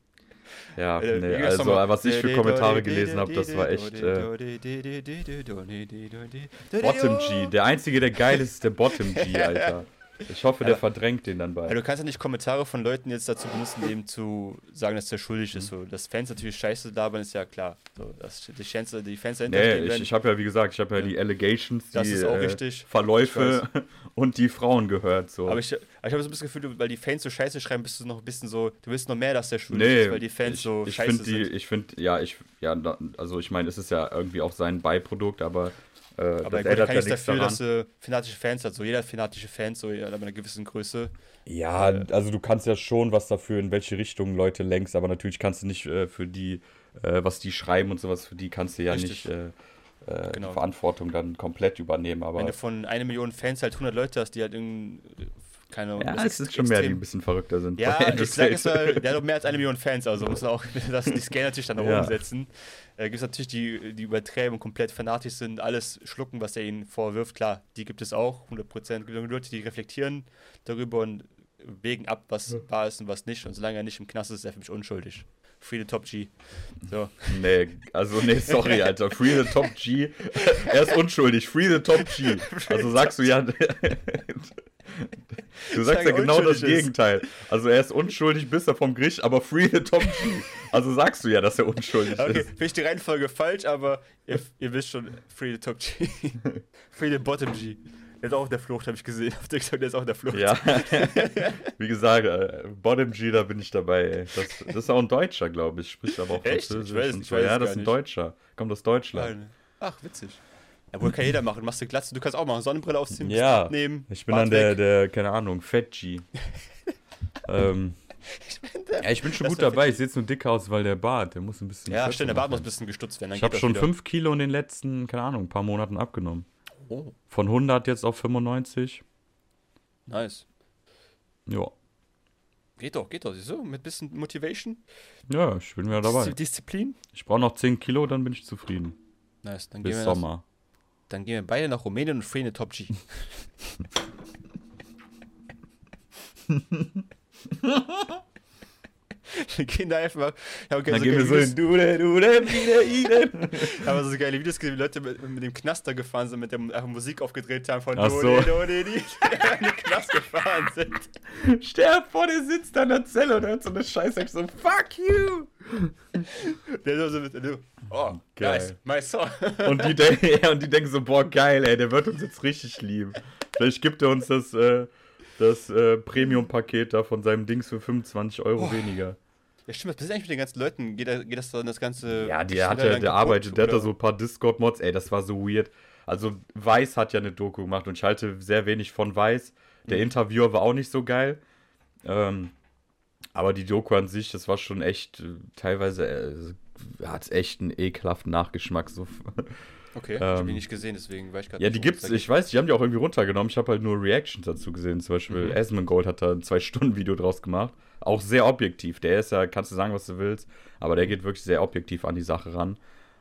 ja, Äh, nee, also was ich für Kommentare gelesen habe, das war echt äh, Bottom G. Der einzige, der geil ist, ist der Bottom G, Alter. Ich hoffe, der Ja. verdrängt den dann Ja, bald. du kannst ja nicht Kommentare von Leuten jetzt dazu benutzen, dem zu sagen, dass der schuldig ist. So, dass Fans natürlich scheiße labern, ist ja klar. So, dass die Fans, die Fans dahinter Nee, ich, ich habe ja, wie gesagt, ich habe ja die Allegations, die Das ist auch äh, richtig. Verläufe und die Frauen gehört. So. aber ich, aber ich habe so das Gefühl, weil die Fans so scheiße schreiben, bist du noch ein bisschen so, du willst noch mehr, dass der schuldig nee, ist, weil die Fans ich, so ich scheiße die, sind. Ich finde, ja, ich, ja, also ich meine, es ist ja irgendwie auch sein Beiprodukt, aber, äh, Aber das gut, kann ja nichts dafür, daran. dass er fanatische Fans hat. So jeder hat fanatische Fans, so ab einer gewissen Größe. Ja, Äh, also du kannst ja schon was dafür, in welche Richtung Leute lenkst, aber natürlich kannst du nicht äh, für die, äh, was die schreiben und sowas, für die kannst du ja Richtig. nicht äh, äh, Genau. die Verantwortung dann komplett übernehmen. Aber Wenn du von einer Million Fans halt 100 Leute hast, die halt irgendein, keine Ahnung, ja, es ist schon mehr, die ein bisschen verrückter sind. Ja, ich Andrew sag jetzt mal, der hat mehr als eine Million Fans, also muss man auch das, die Scale natürlich dann nach Ja. oben setzen. Äh, gibt es natürlich die, die übertreiben und komplett fanatisch sind, alles schlucken, was er ihnen vorwirft. Klar, die gibt es auch, 100%. Es gibt Leute, die reflektieren darüber und wägen ab, was wahr ist und was nicht. Und solange er nicht im Knast ist, ist er für mich unschuldig. Free the Top G. So. Nee, also nee, sorry, Alter. Free the Top G. er ist unschuldig. Free the Top G. Also sagst du ja. du sagst ja genau das ist. Gegenteil. Also er ist unschuldig, bis er vom Gericht, aber Free the Top G. Also sagst du ja, dass er unschuldig Okay, ist. finde ich die Reihenfolge falsch, aber ihr, ihr wisst schon, Free the Top G. Free the Bottom G. Der ist auch auf der Flucht, habe ich gesehen. Auf TikTok, der ist auch auf der Flucht. Ja. Wie gesagt, äh, Bottom G, da bin ich dabei. Ey. Das, das ist auch ein Deutscher, glaube ich. Spricht aber auch Echt? Französisch. Ich weiß- ich weiß ja, das ist ein. Deutscher. Kommt aus Deutschland. Ach, witzig. Ja, wohl kann jeder machen. Machst du Glatze, du kannst auch machen. Sonnenbrille ausziehen, bisschen Ja, abnehmen. ich bin Bart dann der, der, keine Ahnung, Fett G. ähm, ja, ich bin schon gut dabei. Ich sehe jetzt nur dick aus, weil der Bart, der muss ein bisschen. Ja, stimmt, der Bart muss ein bisschen gestutzt werden. Ich habe schon wieder. 5 Kilo in den letzten, keine Ahnung, ein paar Monaten abgenommen. Oh, Von 100 jetzt auf 95. nice. Ja. Geht doch, geht doch. Siehst du? Mit bisschen Motivation. Ja, ich bin wieder dabei. Diszi- Disziplin. Ich brauche noch 10 Kilo, dann bin ich zufrieden. Nice. Dann Bis gehen, wir Sommer. Dann gehen wir beide nach Rumänien und free eine Top G. Wir gehen da einfach. Ja, okay, Dann gehen wir so in Dude, Dude, wieder, Iden. Aber so geile Videos gesehen, wie Leute mit, mit dem Knaster gefahren sind, mit der Musik aufgedreht haben von Ach so. Dode, die in den Knast gefahren sind. Stell vor, der sitzt da in der Zelle und hört so eine Scheiße, so, fuck you. Der so mit, oh, Geil. nice, my song. Und die, und die denken so, boah, geil, ey, der wird uns jetzt richtig lieben. Vielleicht gibt er uns das, äh, das äh, Premium-Paket da von seinem Dings für 25 Euro weniger. Ja, stimmt, was passiert eigentlich mit den ganzen Leuten? Geht, geht das dann das ganze. Ja, der hat ja, der arbeitet, der hat da so ein paar Discord-Mods, ey, das war so weird. Also, Weiß hat ja eine Doku gemacht und ich halte sehr wenig von Weiß. Der Mhm. Interviewer war auch nicht so geil. Ähm, aber die Doku an sich, das war schon echt, äh, teilweise äh, hat es echt einen ekelhaften Nachgeschmack. So. Okay, ich hab ähm, die nicht gesehen, deswegen weiß ich gerade Ja, die gibt's, ich weiß, die haben die auch irgendwie runtergenommen. Ich habe halt nur Reactions dazu gesehen. Zum Beispiel Mhm. Asmongold hat da ein Zwei-Stunden-Video draus gemacht. Auch sehr objektiv. Der ist ja, kannst du sagen, was du willst, aber der geht wirklich sehr objektiv an die Sache ran.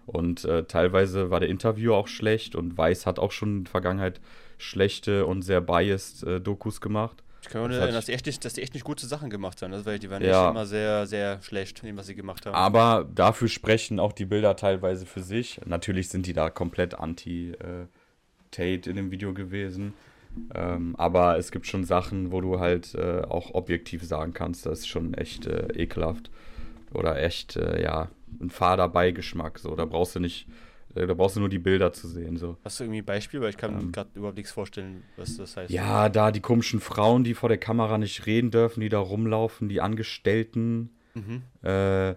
Und äh, teilweise war der Interview auch schlecht und Weiß hat auch schon in der Vergangenheit schlechte und sehr biased äh, Dokus gemacht. Ich kann mir nur Das erinnern, dass die, echt nicht, dass die echt nicht gute Sachen gemacht haben, also, weil die waren Ja. echt immer sehr, sehr schlecht in dem, was sie gemacht haben. Aber dafür sprechen auch die Bilder teilweise für sich. Natürlich sind die da komplett anti-Tate in dem Video gewesen. Ähm, aber es gibt schon Sachen, wo du halt äh, auch objektiv sagen kannst, das ist schon echt äh, ekelhaft. Oder echt, äh, ja, ein fader Beigeschmack. So, da brauchst du nicht, äh, da brauchst du nur die Bilder zu sehen. So. Hast du irgendwie ein Beispiel? Weil ich kann mir Ähm. gerade überhaupt nichts vorstellen, was das heißt. Ja, da die komischen Frauen, die vor der Kamera nicht reden dürfen, die da rumlaufen, die Angestellten. Mhm. Äh,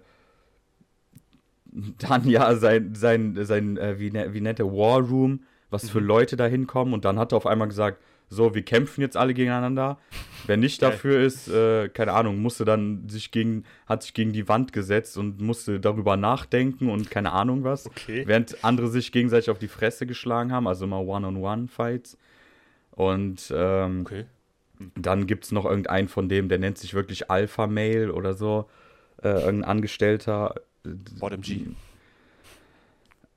dann ja sein, sein, sein äh, wie, ne, wie nennt er, War Room, was für Mhm. Leute da hinkommen. Und dann hat er auf einmal gesagt, so, wir kämpfen jetzt alle gegeneinander. Wer nicht dafür ist, äh, keine Ahnung, musste dann sich gegen, hat sich gegen die Wand gesetzt und musste darüber nachdenken und keine Ahnung was. Okay. Während andere sich gegenseitig auf die Fresse geschlagen haben, also immer One-on-One-Fights. Und ähm, Okay. dann gibt es noch irgendeinen von dem, der nennt sich wirklich Alpha Male oder so. Äh, irgendein Angestellter. Bottom G.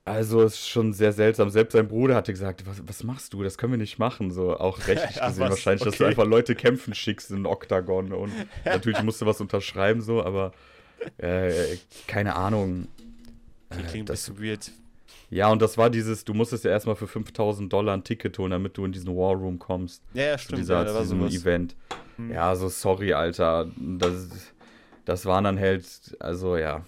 Also es ist schon sehr seltsam. Selbst sein Bruder hatte gesagt, was, was machst du? Das können wir nicht machen. So auch rechtlich gesehen was? wahrscheinlich, dass du Okay. einfach Leute kämpfen schickst in ein Oktagon. Und natürlich musst du was unterschreiben, so, aber äh, keine Ahnung. Die Äh, klingt ein das, bisschen weird. ja, und das war dieses, du musstest ja erstmal für 5000 Dollar ein Ticket holen, damit du in diesen War Room kommst. Ja, ja, zu, stimmt. dieser, ja, zu diesem sowas. Event. Hm. Ja, so sorry, Alter. Das, das waren dann halt, also ja.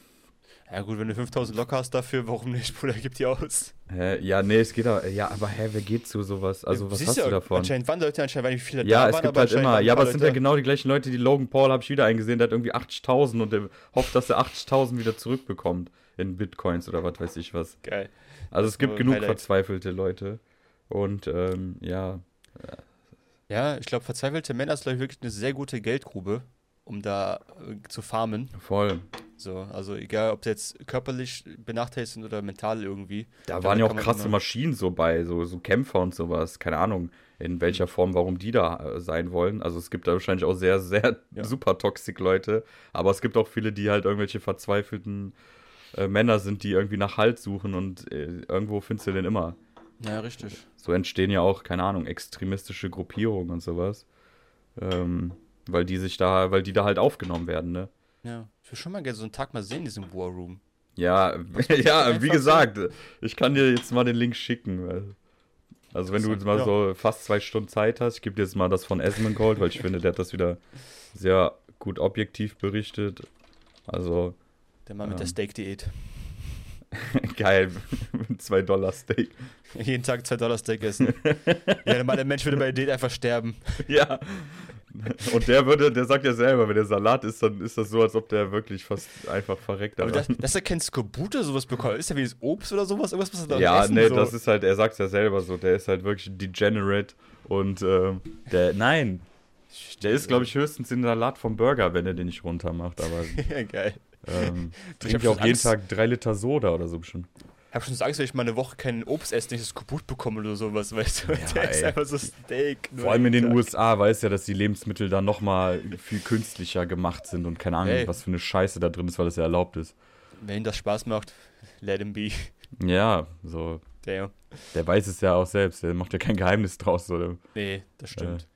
Ja, gut, wenn du 5000 locker hast dafür, warum nicht, Bruder? Gib die aus. Hä? Ja, nee, es geht aber, ja, aber hä, wer geht zu sowas? Also, was Siehst hast du davon? Anscheinend waren Leute, anscheinend, weil wie viele Ja, da es waren, gibt aber halt immer, waren ja, aber es sind ja genau die gleichen Leute, die Logan Paul habe ich wieder eingesehen, der hat irgendwie 80.000 und der hofft, dass er 80.000 wieder zurückbekommt in Bitcoins oder was weiß ich was. Geil. Also es gibt genug Highlight. verzweifelte Leute und ähm, ja, Ja, ich glaube, verzweifelte Männer ist, glaube ich, wirklich eine sehr gute Geldgrube, um da äh, zu farmen. voll. So, also egal, ob sie jetzt körperlich benachteiligt sind oder mental irgendwie. Da waren ja auch krasse Maschinen so bei, so, so Kämpfer und sowas. Keine Ahnung, in welcher Form, warum die da äh, sein wollen. Also es gibt da wahrscheinlich auch sehr, sehr Ja. super toxic Leute. Aber es gibt auch viele, die halt irgendwelche verzweifelten äh, Männer sind, die irgendwie nach Halt suchen und äh, irgendwo findest du den immer. Ja, richtig. So entstehen ja auch, keine Ahnung, extremistische Gruppierungen und sowas. Ähm, weil die sich da, weil die da halt aufgenommen werden, ne? Ja. Ich will schon mal gerne so einen Tag mal sehen in diesem War Room. Ja, ja, wie gesagt, ich kann dir jetzt mal den Link schicken. Also wenn du jetzt mal Ja. so fast zwei Stunden Zeit hast, ich gebe dir jetzt mal das von Esmongold, weil ich finde, der hat das wieder sehr gut objektiv berichtet. Also Der Mann mit der Ähm. Steak-Diät. geil, mit zwei Dollar Steak. Jeden Tag 2 Dollar Steak essen. ja, der Mann, der Mensch würde bei der Diät einfach sterben. Ja. Und der würde, der sagt ja selber, wenn der Salat ist, dann ist das so, als ob der wirklich fast einfach verreckt. Aber daran. das, dass er kein Skorbut oder sowas bekommt, ist ja wie das Obst oder sowas? Irgendwas, was er da Ja, essen, nee, so. das ist halt, er sagt es ja selber so, der ist halt wirklich degenerate und ähm, der, nein, der ist, glaube ich, höchstens in Salat vom Burger, wenn er den nicht runter macht, aber ja, geil. ähm, Ich trinkt ja auch jeden Angst. Tag drei Liter Soda oder so bestimmt. Ich habe schon so Angst, wenn ich mal eine Woche kein Obst esse, nicht das Skorbut bekomme oder sowas, weißt du? Ja, der ist einfach so Steak. Vor allem in den Tag. USA weiß ja, dass die Lebensmittel da nochmal viel künstlicher gemacht sind und keine Ahnung, Ey. was für eine Scheiße da drin ist, weil das ja erlaubt ist. Wenn ihm das Spaß macht, let him be. Ja, so, Damn. der weiß es ja auch selbst, der macht ja kein Geheimnis draus. So. Nee, das stimmt.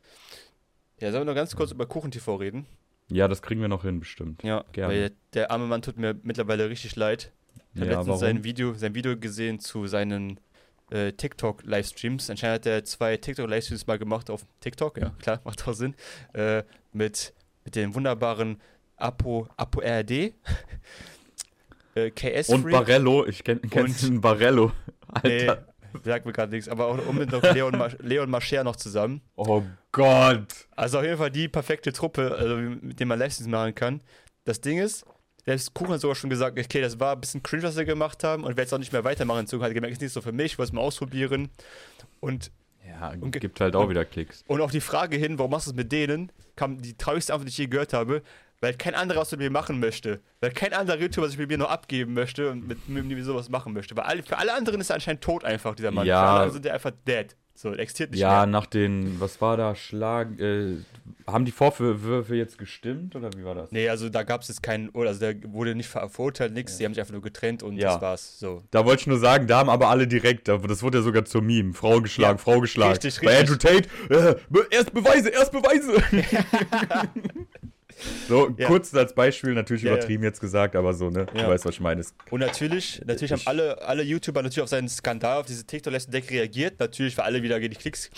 Ja, sollen wir noch ganz kurz über Kuchen-TV reden? Ja, das kriegen wir noch hin, bestimmt. Ja, Gerne. weil der arme Mann tut mir mittlerweile richtig leid. Ich habe Ja, letztens sein Video, sein Video gesehen zu seinen äh, TikTok-Livestreams. Anscheinend hat er zwei TikTok-Livestreams mal gemacht auf TikTok, ja, klar, macht auch Sinn. Äh, mit, mit dem wunderbaren Apo, Apo RD. äh, KS Und. Barello, ich kenn, kennst du Und- den Barello? Nee, Alter. sagt mir gerade nichts, aber auch unbedingt noch Leon, Mar Leon Mascher noch zusammen. Oh Gott. Also auf jeden Fall die perfekte Truppe, also mit der man Livestreams machen kann. Das Ding ist, selbst Kuchen hat sogar schon gesagt, okay, das war ein bisschen cringe, was wir gemacht haben und werde jetzt auch nicht mehr weitermachen. Zug hat gemerkt, ist nicht so für mich, ich wollte es mal ausprobieren. Und, Ja, Und gibt halt auch wieder Klicks. und auf die Frage hin, warum machst du es mit denen, kam die traurigste Antwort, die ich je gehört habe, weil kein anderer was mit mir machen möchte. Weil kein anderer YouTuber sich mit mir noch abgeben möchte und mit, mit mir sowas machen möchte. Weil alle, für alle anderen ist er anscheinend tot einfach, dieser Mann. Ja. Für alle anderen sind der einfach dead. So, existiert nicht Ja, mehr. nach den, was war da, Schlag, äh, haben die Vorwürfe jetzt gestimmt oder wie war das? Nee, also da gab es jetzt keinen, oder also der wurde nicht ver verurteilt, nix, die haben sich einfach nur getrennt und Ja. das war's. So. Da wollte ich nur sagen, da haben aber alle direkt, das wurde ja sogar zur Meme. Frau geschlagen, Ja, Frau geschlagen. richtig, Bei Andrew richtig. Tate, äh, erst Beweise, erst Beweise. so, Ja. kurz als Beispiel, natürlich Ja, ja. übertrieben jetzt gesagt, aber so, ne? Ja. Du weißt, was ich meine. Und natürlich, natürlich haben Ich- alle, alle YouTuber natürlich auf seinen Skandal, auf diese TikTok-Deck reagiert. Natürlich, weil alle wieder die Klicks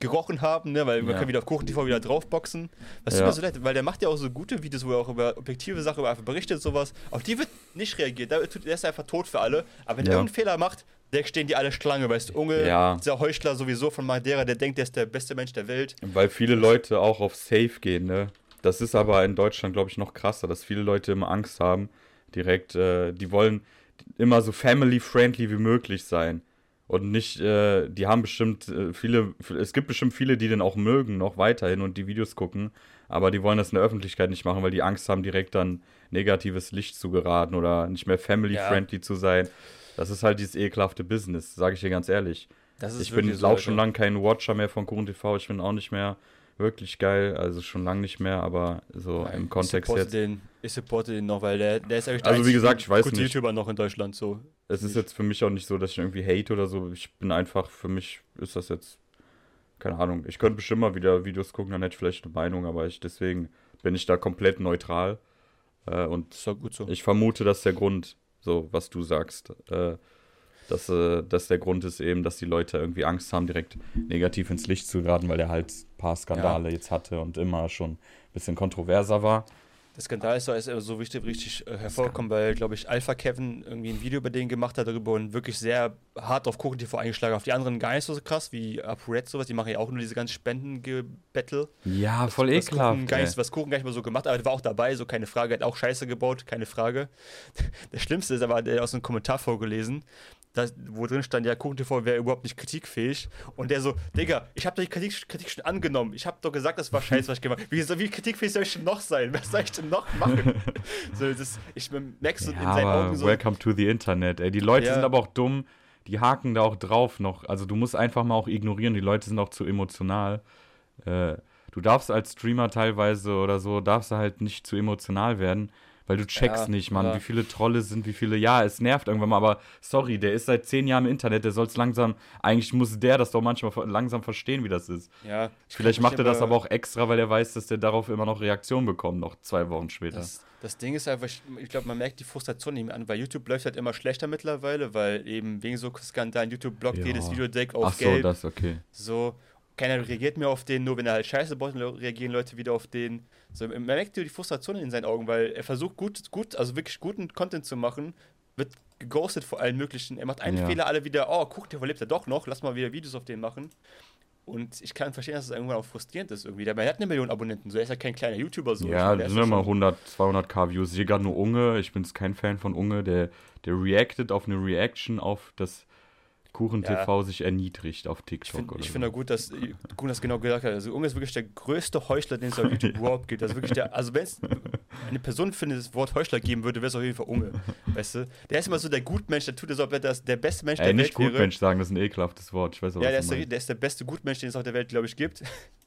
gerochen haben, ne? weil man Ja. kann wieder auf Kuchen TV wieder draufboxen. Was Ja. tut mir so leid, weil der macht ja auch so gute Videos, wo er auch über objektive Sachen einfach berichtet, sowas. Auf die wird nicht reagiert. Da ist einfach tot für alle. Aber wenn Ja. er irgendeinen Fehler macht, der stehen die alle Schlange, weißt du, Unge, Ja. dieser Heuchler sowieso von Madeira, der denkt, der ist der beste Mensch der Welt. Weil viele Leute auch auf Safe gehen, ne? Das ist aber in Deutschland, glaube ich, noch krasser, dass viele Leute immer Angst haben, direkt, äh, die wollen immer so family-friendly wie möglich sein. Und nicht, äh, die haben bestimmt äh, viele, es gibt bestimmt viele, die den auch mögen, noch weiterhin und die Videos gucken, aber die wollen das in der Öffentlichkeit nicht machen, weil die Angst haben, direkt dann negatives Licht zu geraten oder nicht mehr family-friendly zu sein. Das ist halt dieses ekelhafte Business, sage ich dir ganz ehrlich. Das Ich bin auch schon lange kein Watcher mehr von Kuchen TV. Ich bin auch nicht mehr wirklich geil. Also schon lange nicht mehr, aber so im ich Kontext supporte jetzt. Den, ich supporte den noch, weil der, der ist eigentlich Also wie gesagt, ich weiß nicht. YouTuber noch in Deutschland so. Es ist jetzt für mich auch nicht so, dass ich irgendwie hate oder so. Ich bin einfach, für mich ist das jetzt, keine Ahnung. Ich könnte bestimmt mal wieder Videos gucken, dann hätte ich vielleicht eine Meinung, aber ich, deswegen bin ich da komplett neutral. Äh, und Ist doch gut so. ich vermute, dass der Grund, so was du sagst, äh, dass, äh, dass der Grund ist eben, dass die Leute irgendwie Angst haben, direkt negativ ins Licht zu geraten, weil er halt ein paar Skandale jetzt hatte und immer schon ein bisschen kontroverser war. Der Skandal ist, er so wichtig, richtig äh, hervorgekommen, weil, glaube ich, Alpha Kevin irgendwie ein Video über den gemacht hat darüber und wirklich sehr hart auf Kuchen TV eingeschlagen. Auf die anderen gar nicht so krass, wie ApoRed sowas. Die machen ja auch nur diese ganzen Spendengebettel. Ja, voll was ekelhaft. Kuchen, gar nicht, was Kuchen gar nicht mal so gemacht hat, aber der war auch dabei, so keine Frage. Hat auch Scheiße gebaut, keine Frage. Das Schlimmste ist aber, der hat aus einem Kommentar vorgelesen, dass, wo drin stand, ja, Kuchen TV wäre überhaupt nicht kritikfähig. Und der so, Digga, ich habe doch die Kritik, Kritik schon angenommen. Ich habe doch gesagt, das war scheiße, was ich gemacht habe. Wie, so- wie kritikfähig soll ich denn noch sein? Was soll ich denn noch machen? so, das, ich merke so in Ja, seinen aber Augen so. welcome to the Internet. Ey. Die Leute Ja. sind aber auch dumm, die haken da auch drauf noch. Also du musst einfach mal auch ignorieren, die Leute sind auch zu emotional. Äh, du darfst als Streamer teilweise oder so, darfst du halt nicht zu emotional werden, weil du checkst Ja, nicht, Mann, ja. wie viele Trolle sind, wie viele, ja, es nervt irgendwann mal, aber sorry, der ist seit zehn Jahren im Internet, der soll es langsam, eigentlich muss der das doch manchmal langsam verstehen, wie das ist. ja, ich Vielleicht macht er das aber auch extra, weil er weiß, dass der darauf immer noch Reaktion bekommt, noch zwei Wochen später. Das, das Ding ist einfach, ich, glaube, man merkt die Frustration nicht mehr an, weil YouTube läuft halt immer schlechter mittlerweile, weil eben wegen so Skandalen YouTube blockt Ja. jedes Videodeck auf Ach so, Geld. das okay. So, keiner reagiert mehr auf den, nur wenn er halt Scheiße baut, reagieren Leute wieder auf den. So, man merkt die Frustration in seinen Augen, weil er versucht gut, gut, also wirklich guten Content zu machen, wird geghostet vor allen möglichen. Er macht einen Ja. Fehler, alle wieder, oh, guck, der überlebt er doch noch, lass mal wieder Videos auf den machen. Und ich kann verstehen, dass es irgendwann auch frustrierend ist irgendwie. Der er hat eine Million Abonnenten, so er ist ja kein kleiner YouTuber so. Ja, Ich- das ist sind ja immer schon- 100, 200k Views. Hier gerade nur Unge. Ich bin kein Fan von Unge. Der, der reactet auf eine Reaction auf das Kuchen Ja. TV sich erniedrigt auf TikTok. ich so. finde auch gut, dass Kuhn das genau gesagt hat. Also Unge ist wirklich der größte Heuchler, den es auf YouTube überhaupt gibt. Also wirklich der, also wenn es eine Person für das Wort Heuchler geben würde, wäre es auf jeden Fall Unge. Weißt du? Der ist immer so der Gutmensch, der tut es, als ob er das, der beste Mensch Ey, der nicht Welt wäre. Gutmensch sagen, das ist ein ekelhaftes Wort. Ich weiß auch, Ja, der ist der, der ist der beste Gutmensch, den es auf der Welt, glaube ich, gibt.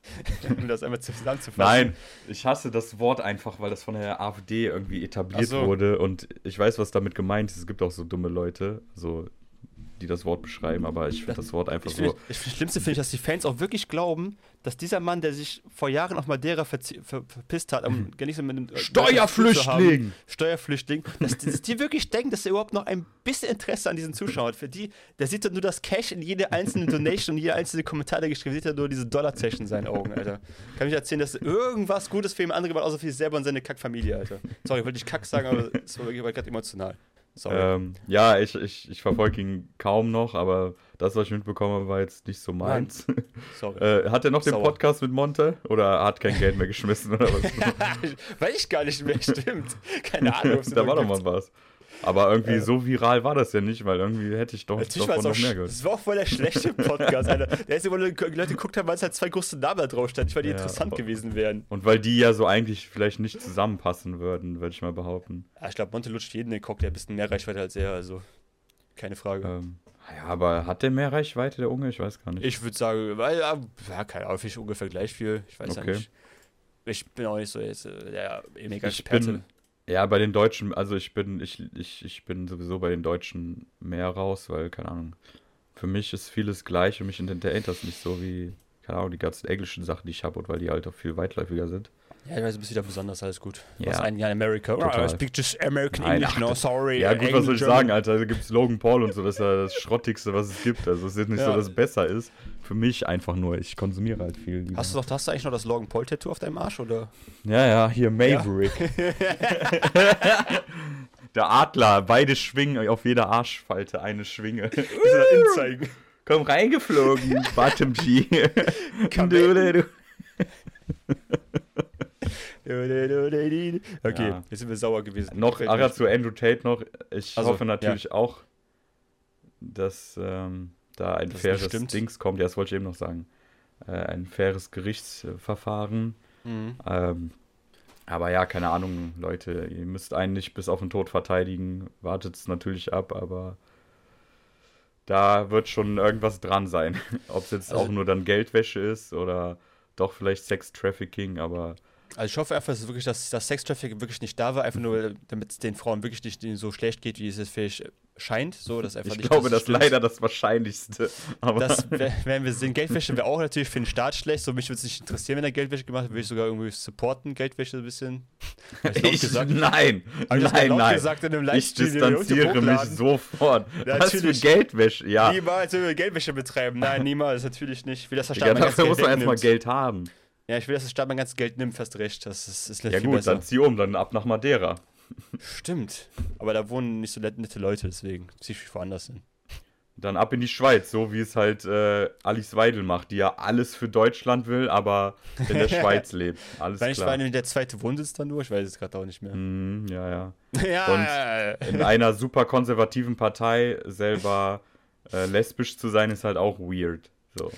um das einmal zusammenzufassen. Nein, ich hasse das Wort einfach, weil das von der AfD irgendwie etabliert so. wurde und ich weiß, was damit gemeint ist. Es gibt auch so dumme Leute, so, die das Wort beschreiben, aber ich finde das Wort einfach Ich so. find, ich, das Schlimmste finde ich, dass die Fans auch wirklich glauben, dass dieser Mann, der sich vor Jahren auf Madeira verzi- ver verpisst hat, um gar nicht so mit einem äh, Steuerflüchtling! Steuerflüchtling, dass, die- dass die wirklich denken, dass er überhaupt noch ein bisschen Interesse an diesen Zuschauern hat. Für die, der sieht doch nur das Cash in jede einzelne Donation und jeder einzelne Kommentar, der geschrieben wird, sieht er nur diese Dollarzeichen in seinen Augen, Alter. Kann mich erzählen, dass irgendwas Gutes für ihn andere war, außer für sich selber und seine Kackfamilie, Alter. Sorry, ich wollte nicht Kack sagen, aber es war wirklich gerade emotional. Sorry. Ähm, ja, ich, ich, ich verfolge ihn kaum noch, aber das, was ich mitbekommen habe, war jetzt nicht so meins. Sorry. Äh, hat er noch den Sauer. Podcast mit Monte? Oder hat kein Geld mehr geschmissen? Oder was? Weiß ich gar nicht mehr, stimmt. Keine Ahnung, da war doch mal was. Aber irgendwie Äh. so viral war das ja nicht, weil irgendwie hätte ich doch davon noch mehr gehört. das war auch voll der schlechte Podcast, Alter. Der ist die Leute geguckt haben, weil es halt zwei große Namen drauf stand. Ich weil die Ja, interessant aber- gewesen wären. Und weil die ja so eigentlich vielleicht nicht zusammenpassen würden, würde ich mal behaupten. Ja, ich glaube, Monte lutscht jeden den Cock, der ein bisschen mehr Reichweite als er, also keine Frage. Ähm, ja, aber hat der mehr Reichweite, der Unge? Ich weiß gar nicht. Ich würde sagen, weil, ja, keine Ahnung, ich ungefähr gleich viel. Ich weiß Okay. ja nicht. Ich bin auch nicht so jetzt äh, der mega Ich Experte. bin- Ja, bei den Deutschen, also ich bin, ich, ich, ich bin sowieso bei den Deutschen mehr raus, weil, keine Ahnung, für mich ist vieles gleich und mich entertaint das nicht so wie, keine Ahnung, die ganzen englischen Sachen, die ich habe und weil die halt auch viel weitläufiger sind. Ja, ich weiß, du bist wieder besonders, alles gut. Du Ja. ein Jahr in Amerika. Total. Oh, I speak just American Nein, English, ach, no, sorry. Ja, gut, was soll ich sagen, Alter? Da gibt's Logan Paul und so, das ist ja das Schrottigste, was es gibt. Also, es ist nicht Ja. so, dass es besser ist. Für mich einfach nur, ich konsumiere halt viel. lieber. Hast du, doch, hast du eigentlich noch das Logan Paul-Tattoo auf deinem Arsch, oder? Ja, ja, hier Maverick. Der Adler, beide schwingen auf jeder Arschfalte eine Schwinge. Inzeigen. Komm reingeflogen, Bottom-G. Kamellen. Okay, Ja. jetzt sind wir sauer gewesen. noch, ja, mir. zu Andrew Tate noch. Ich Also, hoffe natürlich auch, dass ähm, da ein Das faires. Dings kommt. Ja, das wollte ich eben noch sagen. Äh, ein faires Gerichtsverfahren. Mhm. Ähm, aber ja, keine Ahnung, Leute, ihr müsst einen nicht bis auf den Tod verteidigen. Wartet es natürlich ab, aber da wird schon irgendwas dran sein. Ob es jetzt Also- auch nur dann Geldwäsche ist oder doch vielleicht Sex-Trafficking, aber Also ich hoffe einfach, dass, wirklich, dass das Sextraffic wirklich nicht da war, einfach nur, damit es den Frauen wirklich nicht so schlecht geht, wie es jetzt vielleicht scheint. So, dass einfach ich nicht, glaube, das ist leider das Wahrscheinlichste. Aber Das wer- werden wir sehen. Geldwäsche wäre auch natürlich für den Staat schlecht. So mich würde es nicht interessieren, wenn er Geldwäsche gemacht hat. Würde ich sogar irgendwie supporten, Geldwäsche ein bisschen. Ich gesagt? nein, Hab ich das nein, laut nein. gesagt in einem Ich Livestream, distanziere mich sofort. Ja, Was für. Geldwäsche? Ja, Niemals will wir Geldwäsche betreiben. Nein, niemals, natürlich nicht. Staat Digga, mein ganzes dafür muss man erstmal. Geld haben. Ja, ich will, dass der Staat mein ganzes Geld nimmt, fast recht. Das ist, ist Ja gut, besser. dann zieh um, dann ab nach Madeira. Stimmt. Aber da wohnen nicht so nette Leute, deswegen zieh ich woanders hin. Dann ab in die Schweiz, so wie es halt äh, Alice Weidel macht, die ja alles für Deutschland will, aber in der Schweiz lebt. Alles Weil ich klar. war der zweite Wohnsitz dann nur, ich weiß es gerade auch nicht mehr. Mhm, ja, ja. ja, Und ja, ja. In einer super konservativen Partei selber äh, lesbisch zu sein, ist halt auch weird. So.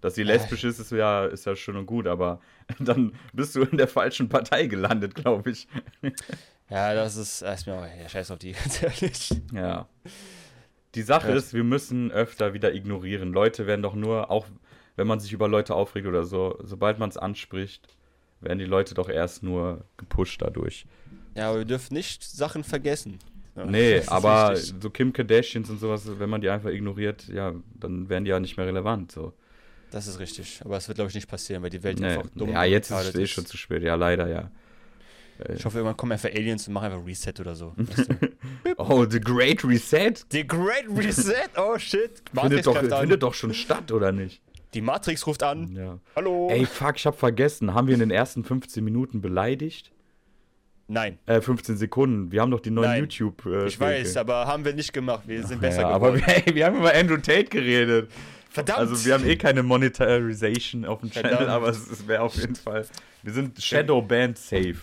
Dass sie lesbisch ist, ist ja, ist ja schön und gut, aber dann bist du in der falschen Partei gelandet, glaube ich. ja, das ist, das ist mir auch, ja, scheiß auf die, ganz ehrlich. Ja. Die Sache Ja. ist, wir müssen öfter wieder ignorieren. Leute werden doch nur, auch wenn man sich über Leute aufregt oder so, sobald man es anspricht, werden die Leute doch erst nur gepusht dadurch. Ja, aber wir dürfen nicht Sachen vergessen. Ja, Nee, aber wichtig. so Kim Kardashians und sowas, wenn man die einfach ignoriert, ja, dann werden die ja nicht mehr relevant. So. Das ist richtig. Aber es wird, glaube ich, nicht passieren, weil die Welt Nee. einfach dumm Ja, jetzt ist es eh schon zu spät. Ja, leider, ja. Äh, Ich hoffe, irgendwann kommen einfach Aliens und machen einfach Reset oder so. Oh, The Great Reset? The Great Reset? Oh shit. Matrix Findet doch, findet doch schon statt, oder nicht? Die Matrix ruft an. Ja. Hallo. Ey, fuck, ich hab vergessen. Haben wir in den ersten 15 Minuten beleidigt? Nein, Äh, 15 Sekunden. Wir haben doch die neuen Nein. YouTube. Äh, ich weiß, aber haben wir nicht gemacht. Wir sind besser ja, aber geworden. wir, ey, wir haben über Andrew Tate geredet. Verdammt. Also wir haben eh keine Monetarization auf dem Channel, Verdammt. aber es, wäre auf jeden Fall. Wir sind Shadow Band safe.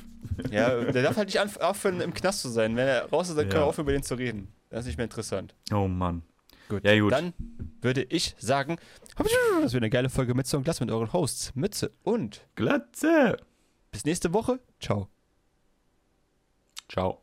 Ja, der darf halt nicht aufhören, im Knast zu sein. Wenn er raus ist, dann können Ja. wir aufhören, über den zu reden. Das ist nicht mehr interessant. Oh Mann. Gut. Ja, gut. Dann würde ich sagen, das wird eine geile Folge Mütze und Glas mit euren Hosts. Mütze und Glatze. bis nächste Woche. Ciao. Ciao.